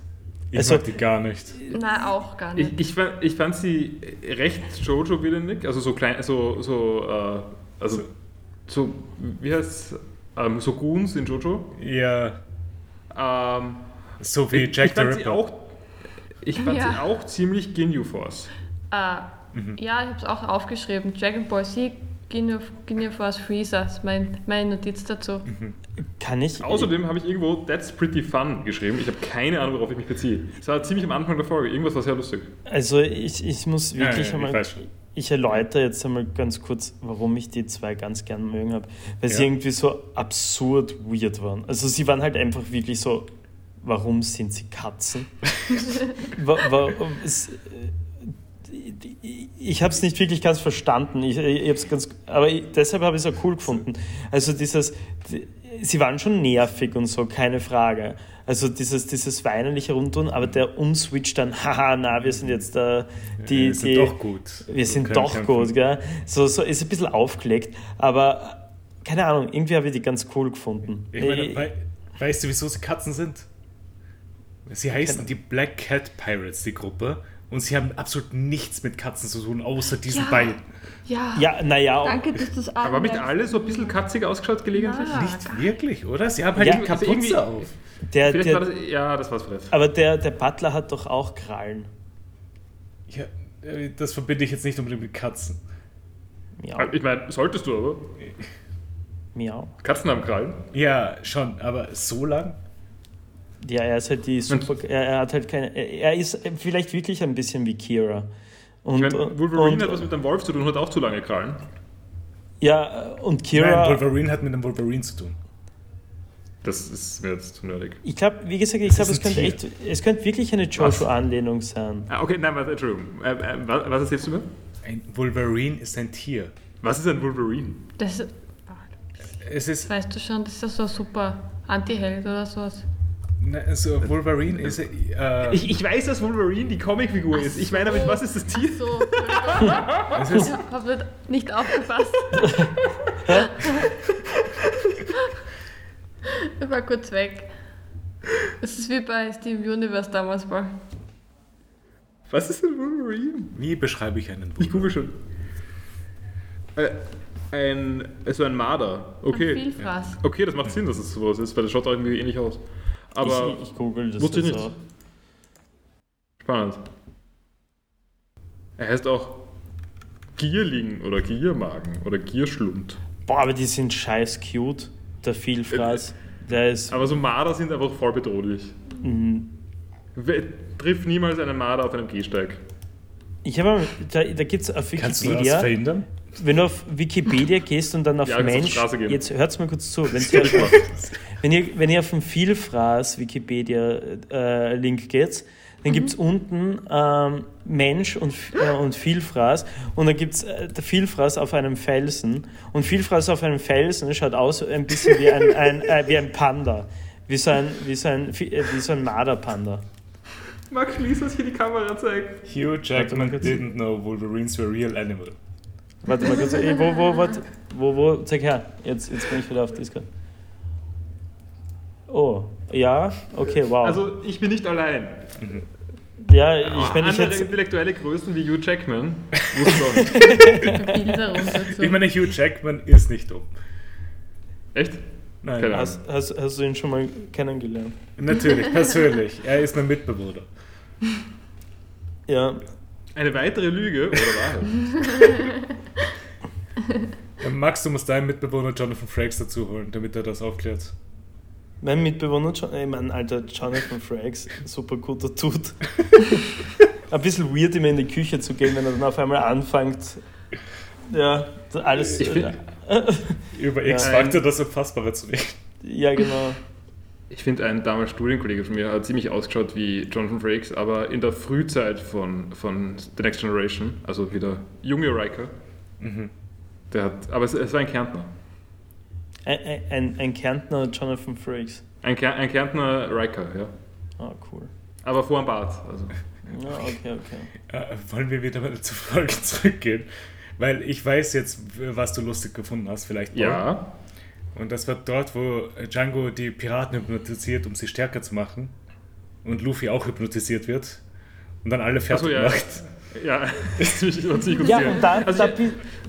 Ich Also- mag die gar nicht. Nein, auch gar nicht. Ich, ich, fand, ich fand sie recht Jojo-willendig, also so klein, so, so, äh, also so, wie heißt ähm, so Goons in Jojo. Ja, Ähm, so wie ich, Jack ich the fand sie Ripper. auch, ich fand Ja. sie auch ziemlich Ginyu Force. Äh, Mhm. Ja, ich habe es auch aufgeschrieben. Dragon Ball Z, Ginyu Ginyu Force Freezer, das ist mein, meine Notiz dazu. Mhm. Kann ich. Außerdem habe ich irgendwo That's Pretty Fun geschrieben. Ich habe keine Ahnung, worauf ich mich beziehe. Es war ziemlich am Anfang der Folge. Irgendwas war sehr lustig. Also ich, ich muss Ja, wirklich ja, ich einmal. schon. Ich erläutere jetzt einmal ganz kurz, warum ich die zwei ganz gern mögen habe. Weil sie Ja. irgendwie so absurd weird waren. Also sie waren halt einfach wirklich so, warum sind sie Katzen? [LAUGHS] Äh, ich habe es nicht wirklich ganz verstanden. Ich, ich hab's ganz, aber ich, deshalb habe ich es auch cool gefunden. Also dieses, die- sie waren schon nervig und so, keine Frage. Also dieses, dieses weinerliche Rundtun, aber der Umswitch dann, [LAUGHS] haha, na, wir sind jetzt da, die, wir sind die, doch gut. wir sind doch kämpfen. gut, gell? So, so ist ein bisschen aufgelegt, aber keine Ahnung, irgendwie habe ich die ganz cool gefunden. Ich meine, Äh, wei weißt du, wieso sie Katzen sind? Sie heißen die Black Cat Pirates, die Gruppe. Und sie haben absolut nichts mit Katzen zu tun, außer diesen Ja. beiden. Ja, ja, naja, danke, dass du das Aber haben nicht anmerkst. alle so ein bisschen katzig ausgeschaut gelegentlich? Ja. Nicht wirklich, oder? Sie haben halt Ja, die also Kapuze auf. der, Vielleicht war der, das, ja, das war's vielleicht. aber der, der Butler hat doch auch Krallen. Ja, äh, das verbinde ich jetzt nicht unbedingt mit Katzen. Miau, Ich meine, solltest du aber. miau. Katzen haben Krallen. Ja, schon, aber so lang? Ja, er ist halt die super, er, er hat halt keine, er ist vielleicht wirklich ein bisschen wie Kira. Und, Ich meine, Wolverine und, hat was mit einem Wolf zu tun und hat auch zu lange Krallen. ja, und Nein, Kira, Wolverine hat mit einem Wolverine zu tun. Das ist mir jetzt zu nerdig. Ich glaube, wie gesagt, ich glaube, es könnte Tier. echt, es könnte wirklich eine Jojo-Anlehnung sein. Ah, okay, nein, warte, Entschuldigung. Äh, äh, was, was erzählst du mir? Ein Wolverine ist ein Tier. Was ist ein Wolverine? Das, Es ist. weißt du schon, das ist so ein super Anti-Held oder sowas. Na, Also Wolverine ist. Äh, Ich, ich weiß, dass Wolverine die Comicfigur ist. Ich meine damit, was ist das Tier? Ach so, es ich ist habe nicht aufgepasst. [LAUGHS] ich war kurz weg. Das ist wie bei Steam Universe damals mal. Was ist ein Wolverine? wie beschreibe ich einen Ich Wolverine? google schon. Äh, ein, also ein Marder. Ein Okay. Vielfraß. Okay, das macht Sinn, dass es sowas ist, weil das schaut irgendwie ähnlich aus. Aber ich, ich google das wusste ich nicht. auch. spannend. Er heißt auch Gierling oder Giermagen oder Gierschlund. Boah, aber die sind scheiß cute. Der Vielfraß, der ist. Aber so Marder sind einfach voll bedrohlich. Mhm. Triff niemals einen Marder auf einem Gehsteig. Ich habe, da, da gibt es auf Kannst du das Wikipedia, verhindern? Wenn du auf Wikipedia gehst und dann auf Ja, auf Mensch, gehen. jetzt hört mal kurz zu, [LAUGHS] wenn, ihr, wenn, ihr, wenn ihr auf den Vielfraß Wikipedia-Link geht, dann gibt es unten ähm, Mensch und, äh, und Vielfraß und dann gibt es äh, der Vielfraß auf einem Felsen und Vielfraß auf einem Felsen schaut aus ein bisschen wie ein, ein, äh, wie ein Panda, wie so ein, wie so ein, äh, wie so ein Marderpanda. Max Schließ, was hier die Kamera zeigt. Hugh Jackman didn't know Wolverines were real animal. Warte mal kurz, ey, wo, wo, warte, wo, wo, zeig her, jetzt, jetzt bin ich wieder auf Discord. Oh, ja, okay, wow. Also, ich bin nicht allein. ja, ich, wenn ich Andere jetzt, intellektuelle Größen wie Hugh Jackman. Ich meine, Hugh Jackman ist nicht dumm. Echt? Nein, hast, hast, hast du ihn schon mal kennengelernt? natürlich, persönlich. Er ist mein Mitbewohner. Ja, Eine weitere Lüge oder Wahrheit? [LAUGHS] Äh, Max, du musst deinen Mitbewohner Jonathan Frakes dazu holen, damit er das aufklärt. mein Mitbewohner, John, ey, mein alter Jonathan Frakes, super guter Tut. [LAUGHS] Ein bisschen weird, immer in die Küche zu gehen, wenn er dann auf einmal anfängt, ja, alles, Ich find- [LAUGHS] Über Ja. X-Factor das Unfassbare zu reden. ja genau. Ich finde, ein damals Studienkollege von mir hat ziemlich ausgeschaut wie Jonathan Frakes, aber in der Frühzeit von, von The Next Generation, also wieder junge Riker. Mhm. Der hat, aber es, es war ein Kärntner. Ein, ein, ein Kärntner Jonathan Frakes. Ein, Ker, ein Kärntner Riker, ja. Ah, cool. Aber vor dem Bart. Also. Ja, okay, okay. Äh, wollen wir wieder mal zur Folge zurückgehen? Weil ich weiß jetzt, was du lustig gefunden hast, vielleicht. Paul. Ja, Und das wird dort, wo Django die Piraten hypnotisiert, um sie stärker zu machen. Und Luffy auch hypnotisiert wird. Und dann alle fertig Achso, ja. macht. [LAUGHS] ja, [LAUGHS] war Ja, und da, also da,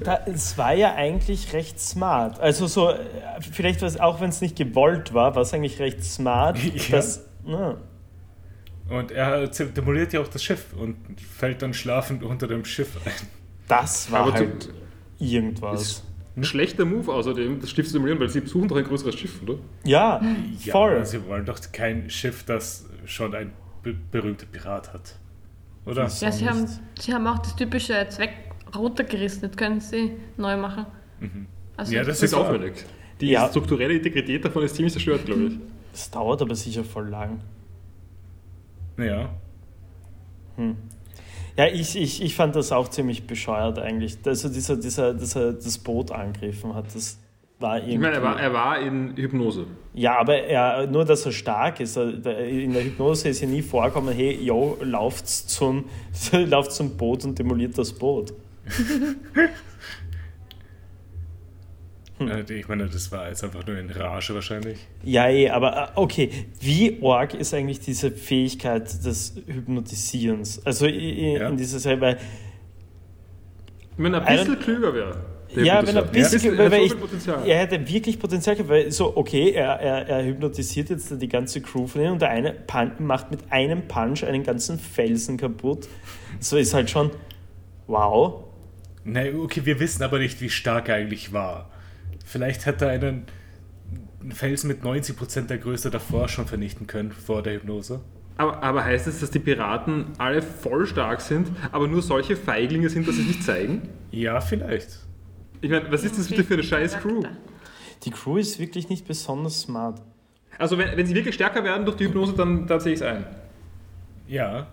da, es war ja eigentlich recht smart. Also so, vielleicht was, auch wenn es nicht gewollt war, war es eigentlich recht smart, [LAUGHS] Ja. dass, na, Und er demoliert ja auch das Schiff und fällt dann schlafend unter dem Schiff ein. das war aber halt irgendwas. Ein schlechter Move außerdem, das Schiff zu simulieren, weil sie suchen doch ein größeres Schiff, oder? Ja, Ja, voll. aber sie wollen doch kein Schiff, das schon ein be berühmter Pirat hat. Oder? Das- Ja, sie haben, sie haben auch das typische weg runtergerissen. Jetzt können sie neu machen. Mhm. Also, Ja, Das das ist auffällig. Die Ja. strukturelle Integrität davon ist ziemlich zerstört, glaube ich. Es dauert aber sicher voll lang. Ja. Hm. Ja, ich, ich, ich fand das auch ziemlich bescheuert eigentlich. Also dieser, dieser, dass er das Boot angegriffen hat, das war irgendwie... Ich meine, er war, er war in Hypnose. Ja, aber er, nur, dass er stark ist. Der- In der Hypnose ist ja nie vorkommen, hey, yo, lauft zum, [LAUGHS] lauft zum Boot und demoliert das Boot. [LAUGHS] Äh, Ich meine, das war jetzt einfach nur in Rage wahrscheinlich. Ja, eh, aber äh, okay, wie arg ist eigentlich diese Fähigkeit des Hypnotisierens? Also i- i- Ja. in dieser Serie, weil, Wenn er ein bisschen klüger wäre. ja, wenn er ein bisschen, Ja, weil, er weil so ich, er hätte wirklich Potenzial gehabt, weil so, okay, er, er, er hypnotisiert jetzt die ganze Crew von ihnen und der eine Pun macht mit einem Punch einen ganzen Felsen kaputt. So ist halt schon, wow. Nein, okay, wir wissen aber nicht, wie stark er eigentlich war. Vielleicht hätte er einen Felsen mit 90% der Größe davor schon vernichten können, vor der Hypnose. Aber, aber heißt es, dass die Piraten alle voll stark sind, aber nur solche Feiglinge sind, dass sie es nicht zeigen? Ja, vielleicht. Ich meine, was ist das bitte für eine scheiß Crew? Die Crew ist wirklich nicht besonders smart. Also wenn, wenn sie wirklich stärker werden durch die Hypnose, dann, dann sehe ich es ein. Ja.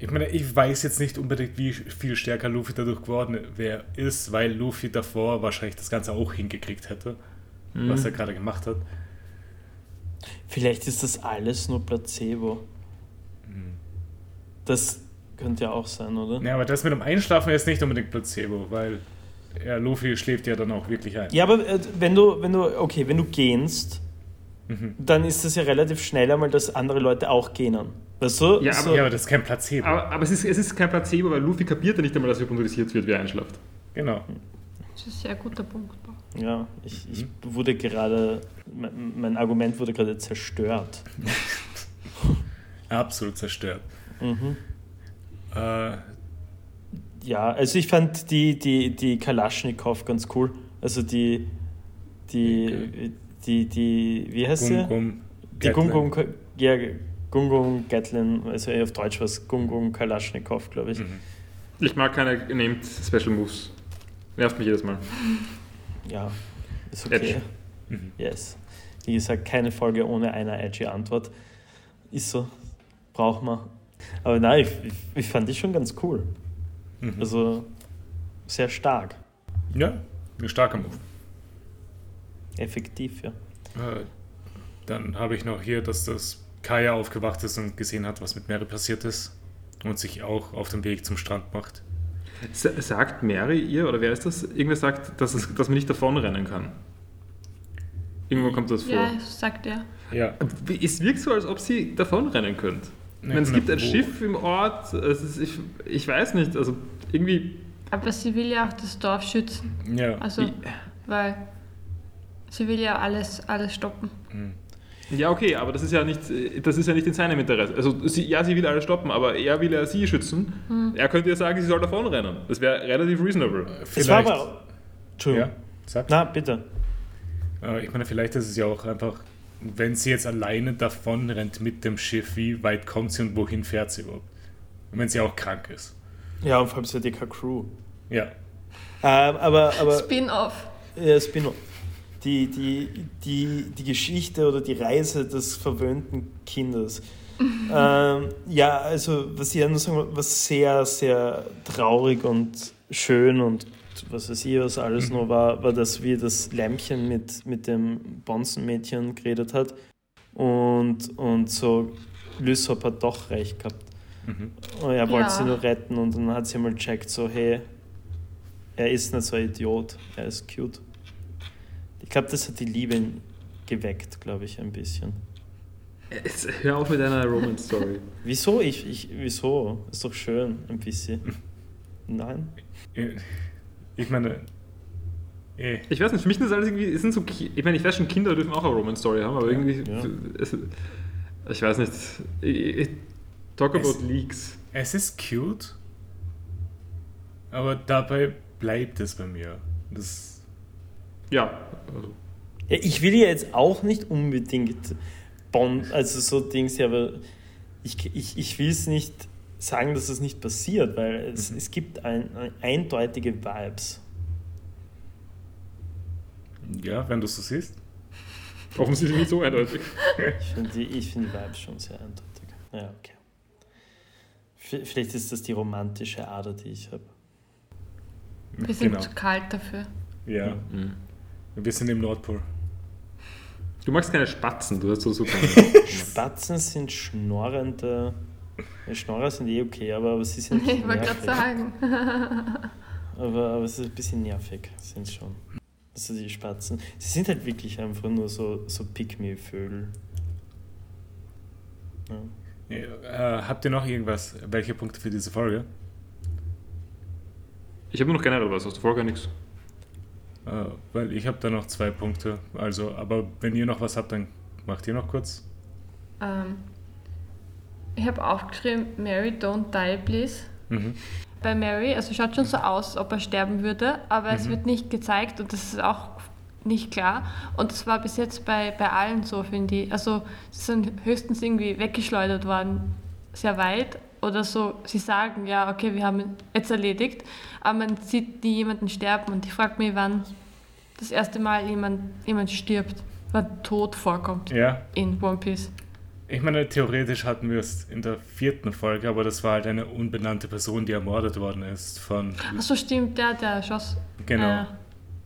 Ich meine, ich weiß jetzt nicht unbedingt, wie viel stärker Luffy dadurch geworden wär, ist, weil Luffy davor wahrscheinlich das Ganze auch hingekriegt hätte, was er gerade gemacht hat. Vielleicht ist das alles nur Placebo. Das könnte ja auch sein, oder? Ja, aber das mit dem Einschlafen ist nicht unbedingt Placebo, weil ja, Luffy schläft ja dann auch wirklich ein. Ja, aber äh, wenn du, wenn du, okay, wenn du gähnst, dann ist das ja relativ schnell einmal, dass andere Leute auch gähnen. Weißt du? Ja, so, Ja, aber das ist kein Placebo. Aber, aber es, ist, es ist kein Placebo, weil Luffy kapiert ja nicht einmal, dass er hypnotisiert wird, wie er einschläft. Genau. Das ist ein sehr guter Punkt. ja ich, ich wurde gerade, mein, mein Argument wurde gerade zerstört. [LAUGHS] Absolut zerstört. Mhm. Äh, Ja, also ich fand die, die, die Kalaschnikow ganz cool. Also die, die, die, die, wie heißt sie? Gum, Die Gungung, ja, Gungung Gatlin, also auf Deutsch war es Gungung Kalaschnikow, glaube ich. Mhm. Ich mag keine named Special Moves. Nervt mich jedes Mal. Ja, ist okay. Edge. Mhm. Yes. Wie gesagt, keine Folge ohne eine edgy Antwort. Ist so. Braucht man. Aber nein, ich, ich, ich fand die schon ganz cool. Mhm. Also sehr stark. Ja, ein starker Move. Effektiv, ja. Äh, Dann habe ich noch hier, dass das Kaya aufgewacht ist und gesehen hat, was mit Mary passiert ist. Und sich auch auf den Weg zum Strand macht. Sa- Sagt Mary ihr, oder wer ist das? Irgendwer sagt, dass, es, dass man nicht davonrennen kann. Irgendwo kommt das vor. Ja, sagt er. Ja, Es wirkt so, als ob sie davonrennen könnt. Ich Nee, meine, es gibt ein wo? Schiff im Ort, es ist, ich, ich weiß nicht, also irgendwie. Aber sie will ja auch das Dorf schützen. ja. Also, weil sie will ja alles, alles stoppen. Ja, okay, aber das ist ja nicht, das ist ja nicht in seinem Interesse. Also sie, ja, sie will alles stoppen, aber er will ja sie schützen. Er könnte ja sagen, sie soll davonrennen. Das wäre relativ reasonable. Es war Vielleicht. aber. Entschuldigung. ja, sag. Na, bitte. Äh, Ich meine, vielleicht ist es ja auch einfach, wenn sie jetzt alleine davon rennt mit dem Schiff, wie weit kommt sie und wohin fährt sie überhaupt? Und wenn sie auch krank ist. Ja, und vor allem so die Crew. Ja. Ähm, aber, aber Spin-off. Ja, Spin-off. Die, die, die, die Geschichte oder die Reise des verwöhnten Kindes. ähm, ja, also was ich nur sagen was sehr, sehr traurig und schön und was weiß ich, was alles nur war, war, dass wie das Lämpchen mit, mit dem Bonzenmädchen geredet hat und, und so Lysop hat doch recht gehabt. Mhm. Und er wollte Ja. sie nur retten und dann hat sie mal checkt, so hey, er ist nicht so ein Idiot, er ist cute. Ich glaube, das hat die Liebe geweckt, glaube ich, ein bisschen. Jetzt, hör auf mit deiner Romance-Story. [LAUGHS] Wieso? Ich, ich, wieso? Ist doch schön, ein bisschen. Nein? Ich meine, eh. Ich weiß nicht, für mich das alles irgendwie, sind so, ich meine, ich weiß schon, Kinder dürfen auch eine Romance-Story haben, aber irgendwie, Ja. es, ich weiß nicht, ich, ich, talk about Es- Leaks. es ist cute, aber dabei bleibt es bei mir. Das, Ja, also, Ja, ich will ja jetzt auch nicht unbedingt Bond, also so Dings, ja, aber ich, ich, ich will es nicht sagen, dass es nicht passiert, weil es, es gibt ein, ein, eindeutige Vibes. ja, wenn du es so siehst. offensichtlich nicht so eindeutig. Ich finde die, ich find die Vibes schon sehr eindeutig. Ja, okay. Vielleicht ist das die romantische Ader, die ich habe. Wir sind Genau. zu kalt dafür. Ja, wir sind im Nordpol. Du magst keine Spatzen, du hast so so keine. [LAUGHS] Spatzen sind schnorrende. Schnorrer sind eh okay, aber, aber sie sind [LAUGHS] Ich wollte gerade nervig. sagen. [LAUGHS] Aber, aber es ist ein bisschen nervig, sind schon. Also die Spatzen. Sie sind halt wirklich einfach nur so, so Pick-me-Vögel. Ja. Ja, äh, habt ihr noch irgendwas? Welche Punkte für diese Folge? Ich habe nur noch generell was, hast du vorher nichts? Äh, weil ich habe da noch zwei Punkte. Also, aber wenn ihr noch was habt, dann macht ihr noch kurz. Ähm, ich habe aufgeschrieben, Mary, don't die, please. Mhm. Bei Mary, also schaut schon so aus, als ob er sterben würde, aber es Mhm. wird nicht gezeigt und das ist auch nicht klar. Und das war bis jetzt bei, bei allen so, finde ich. Also sie sind höchstens irgendwie weggeschleudert worden, sehr weit. Oder so, sie sagen, ja, okay, wir haben jetzt erledigt, aber man sieht nie jemanden sterben. Und ich frage mich, wann das erste Mal jemand, jemand stirbt. der Tod vorkommt Ja. in One Piece. Ich meine, theoretisch hatten wir es in der vierten Folge, aber das war halt eine unbenannte Person, die ermordet worden ist von, Achso, stimmt, der, der schoss. genau, Äh,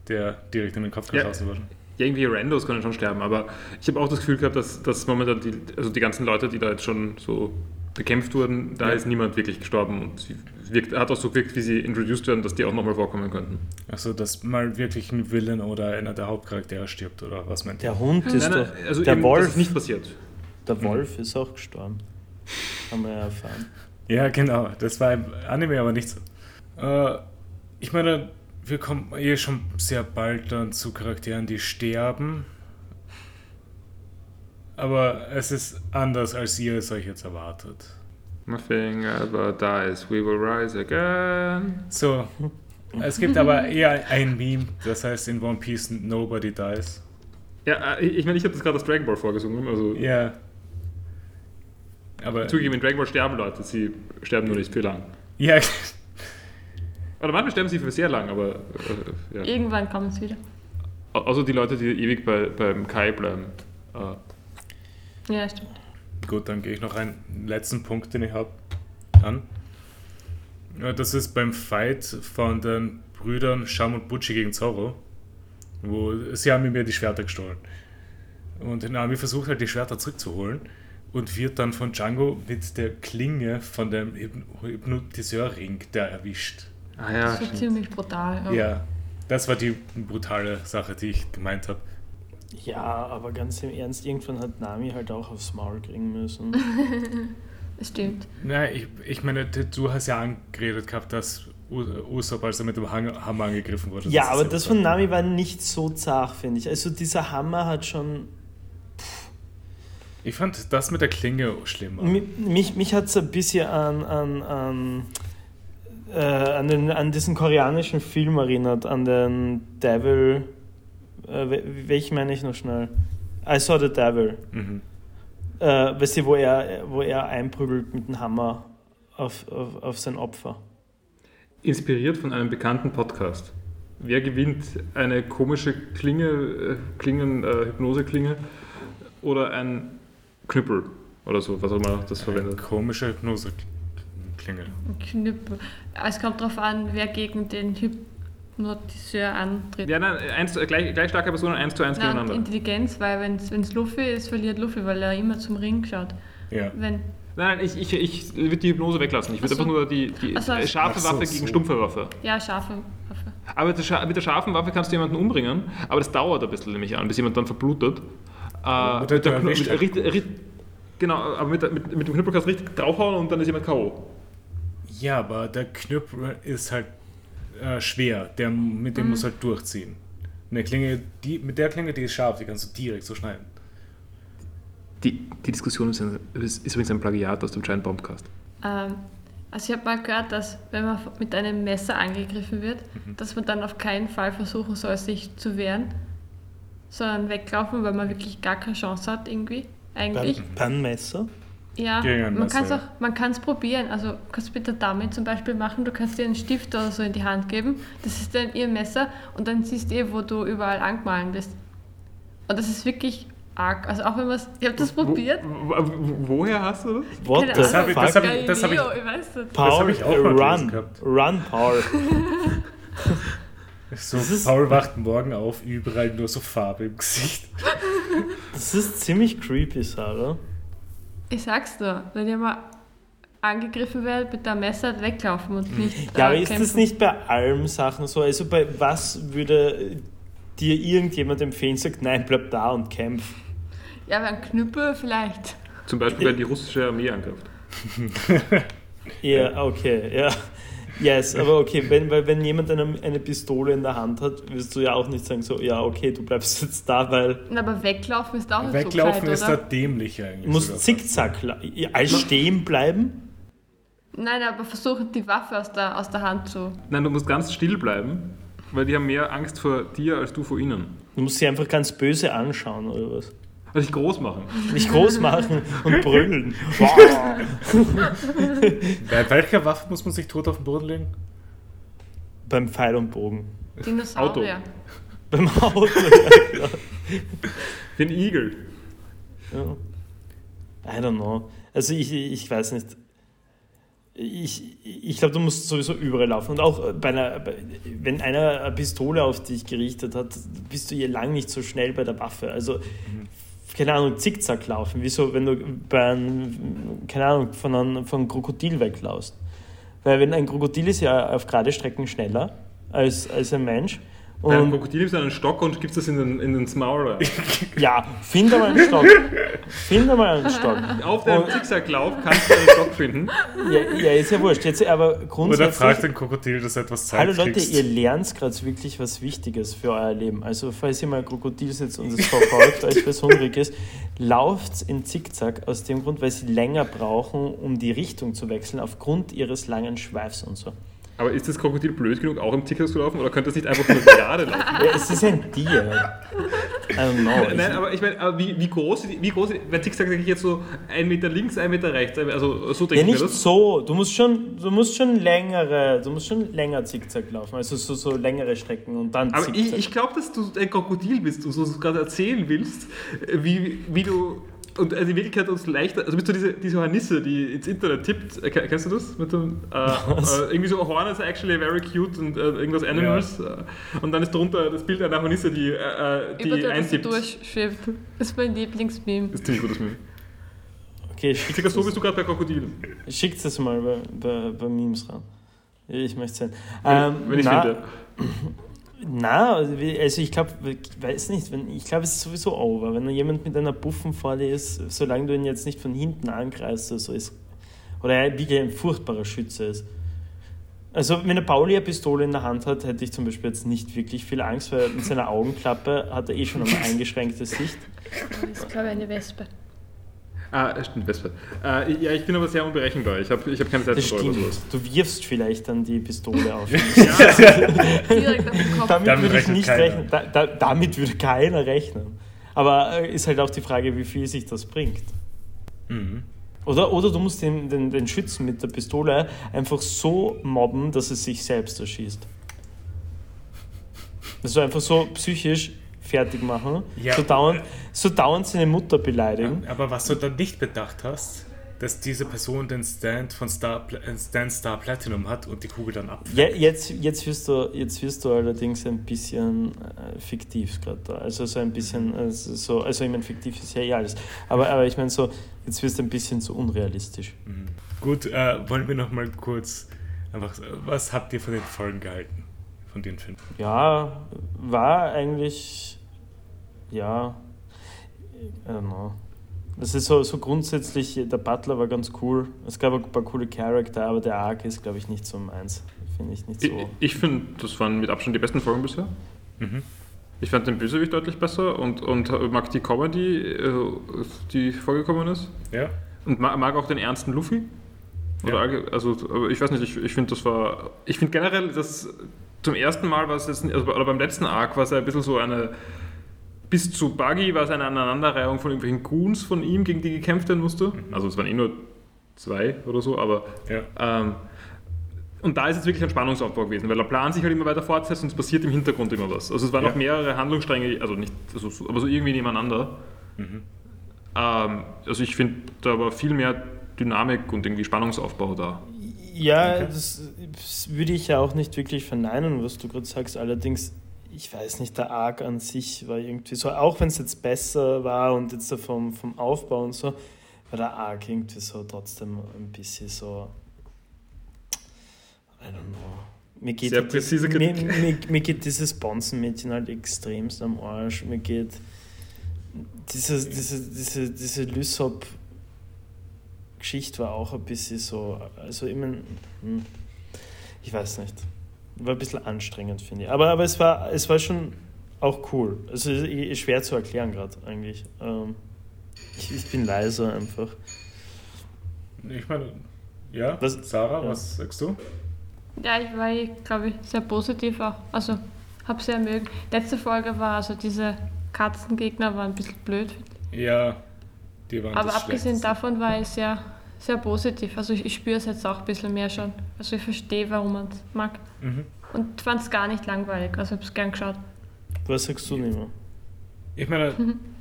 der direkt in den Kopf Ja. geschossen wurde. Ja, irgendwie Randos können schon sterben, aber ich habe auch das Gefühl gehabt, dass, dass momentan die, also die ganzen Leute, die da jetzt schon so bekämpft wurden, da Ja. ist niemand wirklich gestorben und sie wirkt, hat auch so gewirkt, wie sie introduced werden, dass die auch nochmal vorkommen könnten. Also, dass mal wirklich ein Villain oder einer der Hauptcharaktere stirbt, oder was meint ihr? Der Hund ist Nein, doch. nein, also der eben, das Wolf. ist nicht passiert. Der Wolf ist auch gestorben. Haben wir ja erfahren. Ja, genau. Das war im Anime aber nicht so. Äh, ich meine, wir kommen eh schon sehr bald dann zu Charakteren, die sterben. Aber es ist anders, als ihr es euch jetzt erwartet. Nothing ever dies, we will rise again. So, es gibt aber eher ein Meme, das heißt in One Piece Nobody Dies. Ja, äh, ich meine, ich habe das gerade aus Dragon Ball vorgesungen, also Ja. Aber. zugegeben, in Dragon Ball sterben Leute, sie sterben nur nicht für lang. Ja, [LAUGHS] Oder manchmal sterben sie für sehr lang, aber äh, ja. Irgendwann kommt es wieder. Au- Außer die Leute, die ewig bei, beim Kai bleiben. Äh, Ja, stimmt. Gut, dann gehe ich noch einen letzten Punkt, den ich habe, an. Ja, das ist beim Fight von den Brüdern Sham und Butchi gegen Zorro, wo sie haben mir die Schwerter gestohlen. Und Nami versucht halt die Schwerter zurückzuholen und wird dann von Django mit der Klinge von dem Hypn- Hypnotiseurring der erwischt. ah ja, Das ist stimmt. ziemlich brutal. Ja, das war die brutale Sache, die ich gemeint habe. Ja, aber ganz im Ernst, irgendwann hat Nami halt auch aufs Maul kriegen müssen. [LAUGHS] Das stimmt. Nein, ich, ich meine, du hast ja angeredet gehabt, dass Usopp, als er mit dem Hammer angegriffen wurde. Ja, ist aber das von Nami war nicht so zart, finde ich. Also dieser Hammer hat schon. Ich fand das mit der Klinge schlimmer. Mi- Mich, mich hat es ein bisschen an, an, an, äh, an, den, an diesen koreanischen Film erinnert, an den Devil. Äh, wel- welchen meine ich noch schnell? I saw the Devil. Mhm. Äh, weißt du, wo er, wo er einprügelt mit dem Hammer auf, auf, auf sein Opfer. Inspiriert von einem bekannten Podcast. Wer gewinnt eine komische Klinge, äh, Klingen, äh, Hypnoseklinge oder ein Knüppel oder so, was auch immer das Eine verwendet. komische Hypnose-Klinge. Ein Knüppel. Es kommt darauf an, wer gegen den Hypnotiseur antritt. Ja, nein, eins, gleich, gleich starke Personen eins zu eins Nein, gegeneinander. Intelligenz, weil wenn es Luffy ist, verliert Luffy, weil er immer zum Ring schaut. Ja. Wenn, Nein, nein, ich, ich, ich würde die Hypnose weglassen. Ich würde so. einfach nur die, die so. äh, scharfe so, Waffe so. gegen stumpfe Waffe. ja, scharfe Waffe. Aber mit der, scharfen Waffe kannst du jemanden umbringen, aber das dauert ein bisschen nämlich an, bis jemand dann verblutet. Äh, mit der mit, genau, aber mit, mit, mit dem Knüppel kannst du richtig draufhauen und dann ist jemand K.O. ja, aber der Knüppel ist halt äh, schwer. Der, mit dem muss halt durchziehen. Eine Klinge, die, mit der Klinge, die ist scharf, die kannst du direkt so schneiden. Die, die Diskussion ist, ist übrigens ein Plagiat aus dem Giant Bombcast. Ähm, also ich habe mal gehört, dass wenn man mit einem Messer angegriffen wird, Mhm. dass man dann auf keinen Fall versuchen soll, sich zu wehren, sondern weglaufen, weil man wirklich gar keine Chance hat irgendwie. Eigentlich. Beim, beim Messer? Ja, man kann es auch, man kann es probieren. Also kannst du mit der Dame zum Beispiel machen, du kannst dir einen Stift oder so in die Hand geben, das ist dann ihr Messer und dann siehst du eh, wo du überall angemahlen bist. Und das ist wirklich arg. Also auch wenn man es, ich habe das probiert. Wo, wo, woher hast du das? What Das hab ich- das hab ich- das hab ich-. Paul, hab ich auch mal run. gehabt. Run, Paul. [LAUGHS] So, Das Paul wacht morgen auf, überall nur so Farbe im Gesicht. Das ist ziemlich creepy, Sarah. Ich sag's dir, wenn ihr mal angegriffen werdet mit dem Messer, weglaufen und nicht. Ja, aber ist das nicht bei allen Sachen so? Also bei was würde dir irgendjemand empfehlen, sagt, nein, bleib da und kämpf? Ja, aber ein Knüppel vielleicht. Zum Beispiel, wenn die russische Armee angreift. [LAUGHS] Ja, okay, ja. Yes, aber okay, wenn, weil wenn jemand eine, eine Pistole in der Hand hat, wirst du ja auch nicht sagen, so, ja, okay, du bleibst jetzt da, weil Na, Aber weglaufen ist auch nicht Weglaufen so gescheit, ist da oder? dämlich eigentlich. du musst zickzack als stehen bleiben. Nein, aber versuchen die Waffe aus der, aus der Hand zu. Nein, du musst ganz still bleiben, weil die haben mehr Angst vor dir als du vor ihnen. Du musst sie einfach ganz böse anschauen oder was? Dich groß machen. Nicht groß machen und [LAUGHS] brüllen. Bei welcher Waffe muss man sich tot auf den Boden legen? Beim Pfeil und Bogen. Dinosaurier. Beim Auto, ja klar. Für einen Igel. Ja. I don't know. Also ich, ich weiß nicht. Ich, ich glaube, du musst sowieso überall laufen. Und auch bei einer, wenn einer eine Pistole auf dich gerichtet hat, bist du ja lang nicht so schnell bei der Waffe. Also, keine Ahnung, zickzack laufen. Wieso, wenn du bei einem, keine Ahnung, von einem, von einem Krokodil weglaufst. Weil wenn ein Krokodil ist ja auf gerade Strecken schneller als, als ein Mensch. Bei einem Und Krokodil nimmst du einen Stock und gibst das in den, in den Maul [LAUGHS] rein. ja, find einmal einen Stock. Find einmal einen Stock. Auf deinem Zickzacklauf kannst du einen Stock finden. Ja, ja, ist ja wurscht. Jetzt aber Oder grundsätzlich. fragt den Krokodil, dass du etwas Zeit Hallo Leute, kriegst. ihr lernt gerade wirklich was Wichtiges für euer Leben. Also falls ihr mal ein Krokodil sitzt und es verfolgt [LAUGHS] euch, weil es hungrig ist, lauft in Zickzack aus dem Grund, weil sie länger brauchen, um die Richtung zu wechseln, aufgrund ihres langen Schweifs und so. Aber ist das Krokodil blöd genug, auch im Zickzack zu laufen? Oder könnte es nicht einfach nur gerade laufen? [LAUGHS] Es ist ein Tier. I don't know. Nein, aber ich meine, aber wie, wie groß, wie groß, bei Zickzack denke ich jetzt so ein Meter links, ein Meter rechts, also so denke Ja, ich mir nicht das. so. Du musst schon, du musst schon längere, du musst schon länger Zickzack laufen, also so, so längere Strecken und dann Aber Zickzack. ich, ich glaube, dass du ein Krokodil bist und so gerade erzählen willst, wie, wie du. Und also in Wirklichkeit uns leichter. Also bist du diese, diese Hornisse, die ins Internet tippt. Äh, ke- kennst du das? Mit dem, äh, äh, irgendwie so Hornets are actually very cute und äh, irgendwas Animals. Äh, und dann ist drunter das Bild einer Hornisse, die, äh, äh, Über die das so eintippt. durchschwebt. Das ist mein Lieblingsmeme. Das ist ziemlich gutes Meme. okay, schickt Circa so das, bist du gerade bei Krokodilen. schickt das mal bei, bei, bei Memes ran. Ich möchte sehen. Ähm, Wenn ich na, finde. [CLEARS THROAT] [CLEARS THROAT] Na, also also ich glaube, ich weiß nicht, wenn, ich glaube, es ist sowieso over. Wenn jemand mit einer Buffen vor dir ist, solange du ihn jetzt nicht von hinten angreifst oder so ist, oder er wirklich ein furchtbarer Schütze ist. Also, wenn der Pauli eine Pistole in der Hand hat, hätte ich zum Beispiel jetzt nicht wirklich viel Angst, weil mit seiner Augenklappe hat er eh schon eine [LAUGHS] eingeschränkte Sicht. Das ist, glaube ich, eine Wespe. Ah, stimmt, Wespe. Äh, ja, ich bin aber sehr unberechenbar. Ich habe ich hab keine Zeit Das stimmt. Du wirfst vielleicht dann die Pistole auf. [LAUGHS] Direkt auf den Kopf. Damit, Damit würde ich nicht keiner. rechnen. Da, da, damit würde keiner rechnen. Aber äh, ist halt auch die Frage, wie viel sich das bringt. Mhm. Oder, oder du musst den, den, den Schützen mit der Pistole einfach so mobben, dass es sich selbst erschießt. Also einfach so psychisch fertig machen, Ja. so, dauernd, so dauernd seine Mutter beleidigen. Aber was du dann nicht bedacht hast, dass diese Person den Stand von Star, äh, Stand Star Platinum hat und die Kugel dann ab. Ja, jetzt, jetzt, wirst du, jetzt wirst du allerdings ein bisschen äh, fiktiv gerade da. Also so ein bisschen, also, so, also ich meine, fiktiv ist ja eh alles. Aber, aber ich meine so, jetzt wirst du ein bisschen zu unrealistisch. Mhm. Gut, äh, wollen wir noch mal kurz einfach, was habt ihr von den Folgen gehalten? Von den Filmen? Ja, war eigentlich, ja, I don't know. Das ist so, so grundsätzlich, der Butler war ganz cool. Es gab ein paar coole Charakter, aber der Arc ist, glaube ich, nicht so meins. Finde ich nicht Ich, so. ich finde, das waren mit Abstand die besten Folgen bisher. Mhm. Ich fand den Bösewicht deutlich besser und, und mag die Comedy, äh, die vorgekommen ist. Ja? Und ma- mag auch den ernsten Luffy. Oder, allge- also, ich weiß nicht, ich, ich finde, das war. Ich finde generell, dass zum ersten Mal war es jetzt, also, oder beim letzten Arc war es ja ein bisschen so eine. Bis zu Buggy war es eine Aneinanderreihung von irgendwelchen Goons von ihm, gegen die gekämpft werden musste. Also, es waren eh nur zwei oder so, aber. Ja. Ähm, und da ist jetzt wirklich ein Spannungsaufbau gewesen, weil der Plan sich halt immer weiter fortsetzt und es passiert im Hintergrund immer was. Also es waren Ja. noch mehrere Handlungsstränge, also nicht, also, so- aber so irgendwie nebeneinander. Mhm. Ähm, also ich finde, da war viel mehr Dynamik und irgendwie Spannungsaufbau da. Ja, Okay. das, das würde ich ja auch nicht wirklich verneinen, was du gerade sagst. Allerdings, ich weiß nicht, der Arc an sich war irgendwie so, auch wenn es jetzt besser war und jetzt so vom, vom Aufbau und so, war der Arc irgendwie so trotzdem ein bisschen so, I don't know. Mir geht, Sehr präzise mir, mir, mir geht dieses Bonzenmädchen halt extremst am Arsch. Mir geht diese, diese, diese, diese Lysop Geschichte war auch ein bisschen so, also ich mein, hm, ich weiß nicht, war ein bisschen anstrengend, finde ich. Aber, aber es, war, es war schon auch cool. Also es ist schwer zu erklären gerade eigentlich. Ähm, ich, ich bin leiser einfach. Ich meine, ja, Was- Sarah, ja. was sagst du? Ja, ich war, glaube ich, sehr positiv auch. Also, habe sehr mögen. Letzte Folge war, also diese Katzengegner waren ein bisschen blöd. Ja, die waren Aber das abgesehen davon war ich sehr, sehr positiv. Also, ich, ich spüre es jetzt auch ein bisschen mehr schon. Also, ich verstehe, warum man es mag. Mhm. Und fand es gar nicht langweilig. Also, ich habe es gern geschaut. Was sagst du, Nima? Ich meine, [LAUGHS]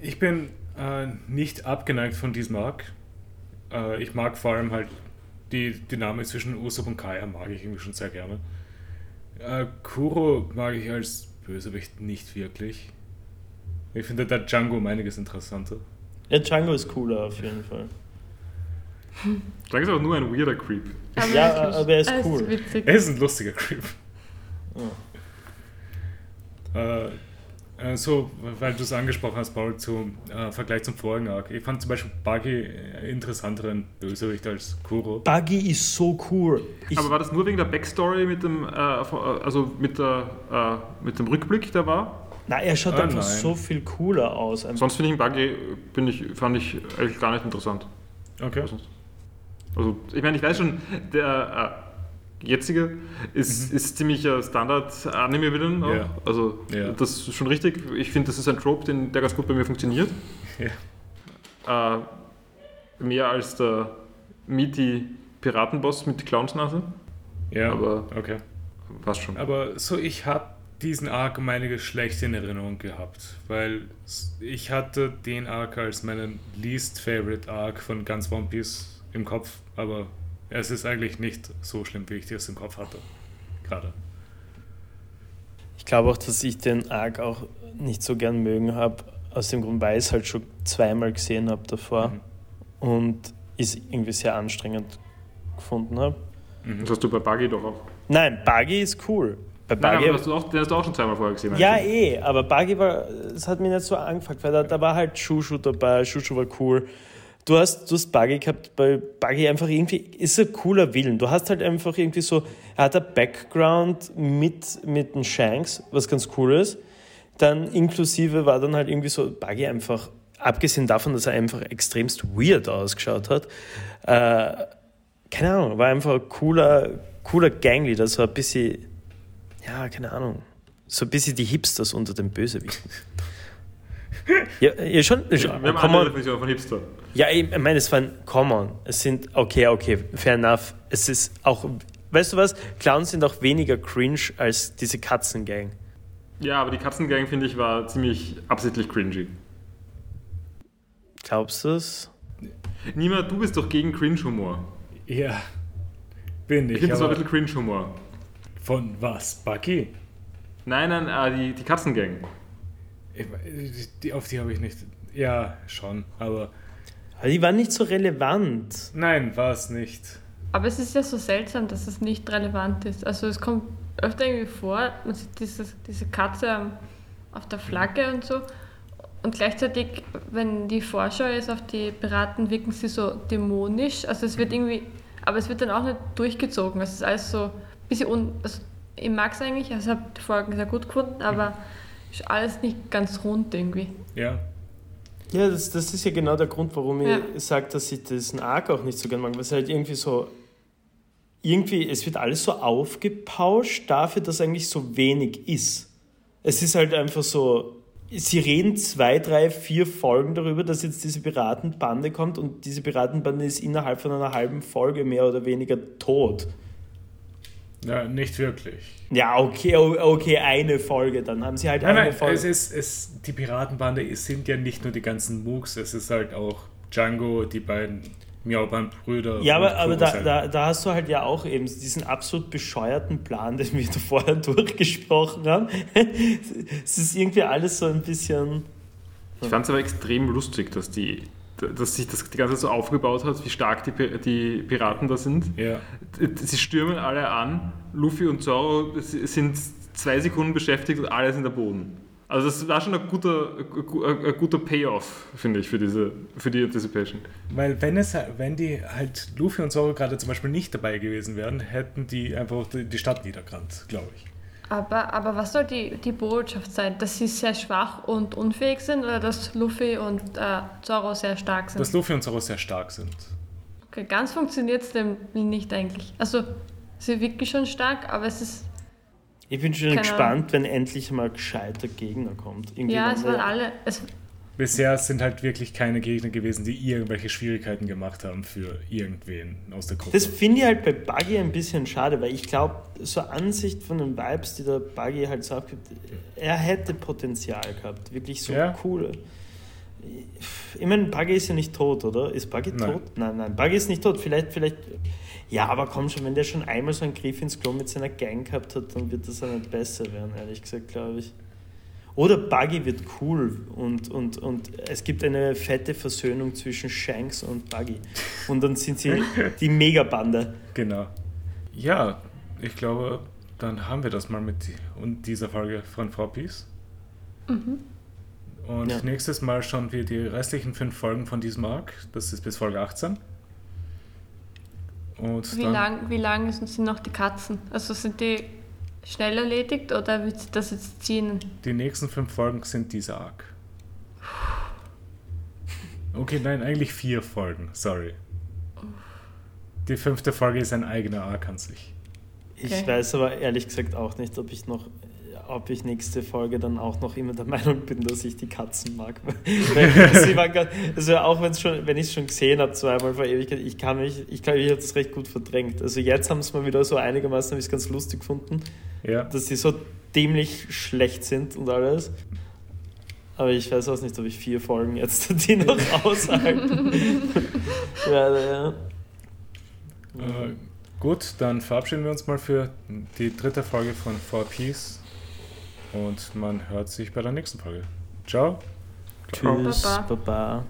Ich bin äh, nicht abgeneigt von diesem Arc. Äh, ich mag vor allem halt die Dynamik zwischen Usopp und Kaya, mag ich irgendwie schon sehr gerne. Äh, Kuro mag ich als Bösewicht nicht wirklich. Ich finde der Django um einiges interessanter. Ja, Django ist cooler auf jeden Fall. Django ist auch nur ein weirder Creep. Aber Ja, wirklich, aber er ist er cool. witzig. Er ist ein lustiger Creep. Ja. Äh, äh, so, weil du es angesprochen hast, Paul, zum äh, Vergleich zum vorigen Arc. Ich fand zum Beispiel Buggy äh, interessanteren Bösewicht als Kuro. Buggy ist so cool. Ich, Aber war das nur wegen der Backstory mit dem, äh, also mit, der, äh, mit dem Rückblick, der war? na, er schaut Ah, einfach nein. so viel cooler aus. Sonst finde ich ihn Buggy, bin ich, fand ich eigentlich gar nicht interessant. Okay. Also, ich meine, ich weiß schon, der äh, jetzige ist, ist ziemlicher Standard-Anime-Villain. auch. Mhm. Ja. Also, Ja. das ist schon richtig. Ich finde, das ist ein Trope, den, der ganz gut bei mir funktioniert. Ja. Äh, mehr als der meaty Piratenboss mit Clownsnase. Ja, Aber- okay. Passt schon. Aber so, ich habe diesen Arc einiges schlecht in Erinnerung gehabt, weil ich hatte den Arc als meinen least favorite Arc von ganz One Piece im Kopf, aber es ist eigentlich nicht so schlimm, wie ich das im Kopf hatte. Gerade. Ich glaube auch, dass ich den Arc auch nicht so gern mögen habe, aus dem Grund, weil ich es halt schon zweimal gesehen habe davor Mhm. und es irgendwie sehr anstrengend gefunden habe. Mhm. Das hast du bei Buggy doch auch. Nein, Buggy ist cool. Bei Nein, Buggy, aber hast du auch, den hast du auch schon zweimal vorher gesehen. ja, eh, aber Buggy war, es hat mich nicht so angefangen, weil da, da war halt Shushu dabei, Shushu war cool. Du hast, du hast Buggy gehabt, bei Buggy einfach irgendwie, ist ein cooler Willen. Du hast halt einfach irgendwie so, er hat ein Background mit, mit den Shanks, was ganz cool ist. Dann inklusive war dann halt irgendwie so Buggy einfach, abgesehen davon, dass er einfach extremst weird ausgeschaut hat, äh, keine Ahnung, war einfach ein cooler, cooler Gangleader, so ein bisschen, ja, keine Ahnung, so ein bisschen die Hipsters unter den Bösewichten. [LAUGHS] ja, ja, schon, schon Wir haben andere on. Definition von Hipster. Ja, ich meine, es waren, come on, es sind, okay, okay, fair enough. Es ist auch, weißt du was, Clowns sind auch weniger cringe als diese Katzengang. Ja, aber die Katzengang, finde ich, war ziemlich absichtlich cringy. Glaubst du es? Nima, du bist doch gegen Cringe-Humor. Ja, bin Ich ich. finde, das war ein bisschen Cringe-Humor. von was? Bucky? Nein, nein, äh, die, die Katzengang. Ich, die, auf die habe ich nicht. Ja, schon, aber Aber die waren nicht so relevant. nein, war es nicht. Aber es ist ja so seltsam, dass es nicht relevant ist. Also es kommt öfter irgendwie vor, man sieht dieses, diese Katze auf der Flagge und so. Und gleichzeitig, wenn die Vorschau ist auf die Piraten, wirken sie so dämonisch. Also es wird irgendwie, aber es wird dann auch nicht durchgezogen. Es ist alles so ein bisschen un... Also ich mag es eigentlich, also ich habe die Folgen sehr gut gefunden, aber ist alles nicht ganz rund irgendwie. Ja. Ja, das, das ist ja genau der Grund, warum Ja. ich sage, dass ich diesen Arc auch nicht so gerne mag, weil es halt irgendwie so, irgendwie, es wird alles so aufgepauscht dafür, dass eigentlich so wenig ist. Es ist halt einfach so, sie reden zwei, drei, vier Folgen darüber, dass jetzt diese Piratenbande kommt und diese Piratenbande ist innerhalb von einer halben Folge mehr oder weniger tot. Ja, nicht wirklich. Ja, okay, okay, eine Folge, dann haben sie halt Nein, eine nein, Folge. es ist, es, die Piratenbande es sind ja nicht nur die ganzen Mooks, es ist halt auch Django, die beiden Miauband-Brüder. Ja, aber, aber da, da, da hast du halt ja auch eben diesen absolut bescheuerten Plan, [LAUGHS] den wir da vorher durchgesprochen haben. [LAUGHS] Es ist irgendwie alles so ein bisschen. Ich fand es aber extrem lustig, dass, die, dass sich das die ganze Zeit so aufgebaut hat, wie stark die, die Piraten da sind. Ja, Sie stürmen alle an, Luffy und Zoro sind zwei Sekunden beschäftigt und alle sind am Boden. Also das war schon ein guter, ein guter Payoff, finde ich, für, diese, für die Anticipation. weil wenn, es, wenn die halt Luffy und Zoro gerade zum Beispiel nicht dabei gewesen wären, hätten die einfach die Stadt niedergerannt, glaube ich. Aber, aber was soll die, die Botschaft sein? Dass sie sehr schwach und unfähig sind oder dass Luffy und äh, Zoro sehr stark sind? Dass Luffy und Zoro sehr stark sind. Okay, ganz funktioniert es dem nicht eigentlich. Also, sie wirken schon stark, aber es ist. Ich bin schon gespannt, wenn endlich mal ein gescheiter Gegner kommt. Irgendwie Ja, es waren alle. Es, bisher sind halt wirklich keine Gegner gewesen, die irgendwelche Schwierigkeiten gemacht haben für irgendwen aus der Gruppe. Das finde ich halt bei Buggy ein bisschen schade, weil ich glaube, so Ansicht von den Vibes, die der Buggy halt so abgibt, er hätte Potenzial gehabt. Wirklich so Ja. cool. Ich meine, Buggy ist ja nicht tot, oder? Ist Buggy Nein. tot? Nein, nein, Buggy ist nicht tot. Vielleicht, vielleicht. Ja, aber komm schon, wenn der schon einmal so einen Griff ins Klo mit seiner Gang gehabt hat, dann wird das ja nicht besser werden, ehrlich gesagt, glaube ich. Oder Buggy wird cool und, und, und es gibt eine fette Versöhnung zwischen Shanks und Buggy. Und dann sind sie [LAUGHS] die Megabande. Genau. Ja, ich glaube, dann haben wir das mal mit dieser Folge von Frau Peace. Und Ja. nächstes Mal schauen wir die restlichen fünf Folgen von diesem Arc. Das ist bis Folge 18. Und Wie dann, lang, wie lang sind noch die Katzen? Also sind die schnell erledigt oder wird sich das jetzt ziehen? die nächsten fünf Folgen sind dieser Arc. Okay, nein, eigentlich vier Folgen, sorry. Die fünfte Folge ist ein eigener Arc an sich. Ich Okay. weiß aber ehrlich gesagt auch nicht, ob ich noch, ob ich nächste Folge dann auch noch immer der [LAUGHS] Meinung bin, dass ich die Katzen mag. [LAUGHS] Also auch wenn's schon, wenn ich es schon gesehen habe, zweimal vor Ewigkeit, ich kann mich, ich glaube, ich habe das recht gut verdrängt. Also jetzt haben es mal wieder so einigermaßen, habe ich es ganz lustig gefunden, Ja, dass die so dämlich schlecht sind und alles. Aber ich weiß auch nicht, ob ich vier Folgen jetzt [LAUGHS] die noch [LAUGHS] aushalten. ja, ja. Äh, gut, dann verabschieden wir uns mal für die dritte Folge von Four Peace und man hört sich bei der nächsten Folge. Ciao. Tschüss, Baba. Baba.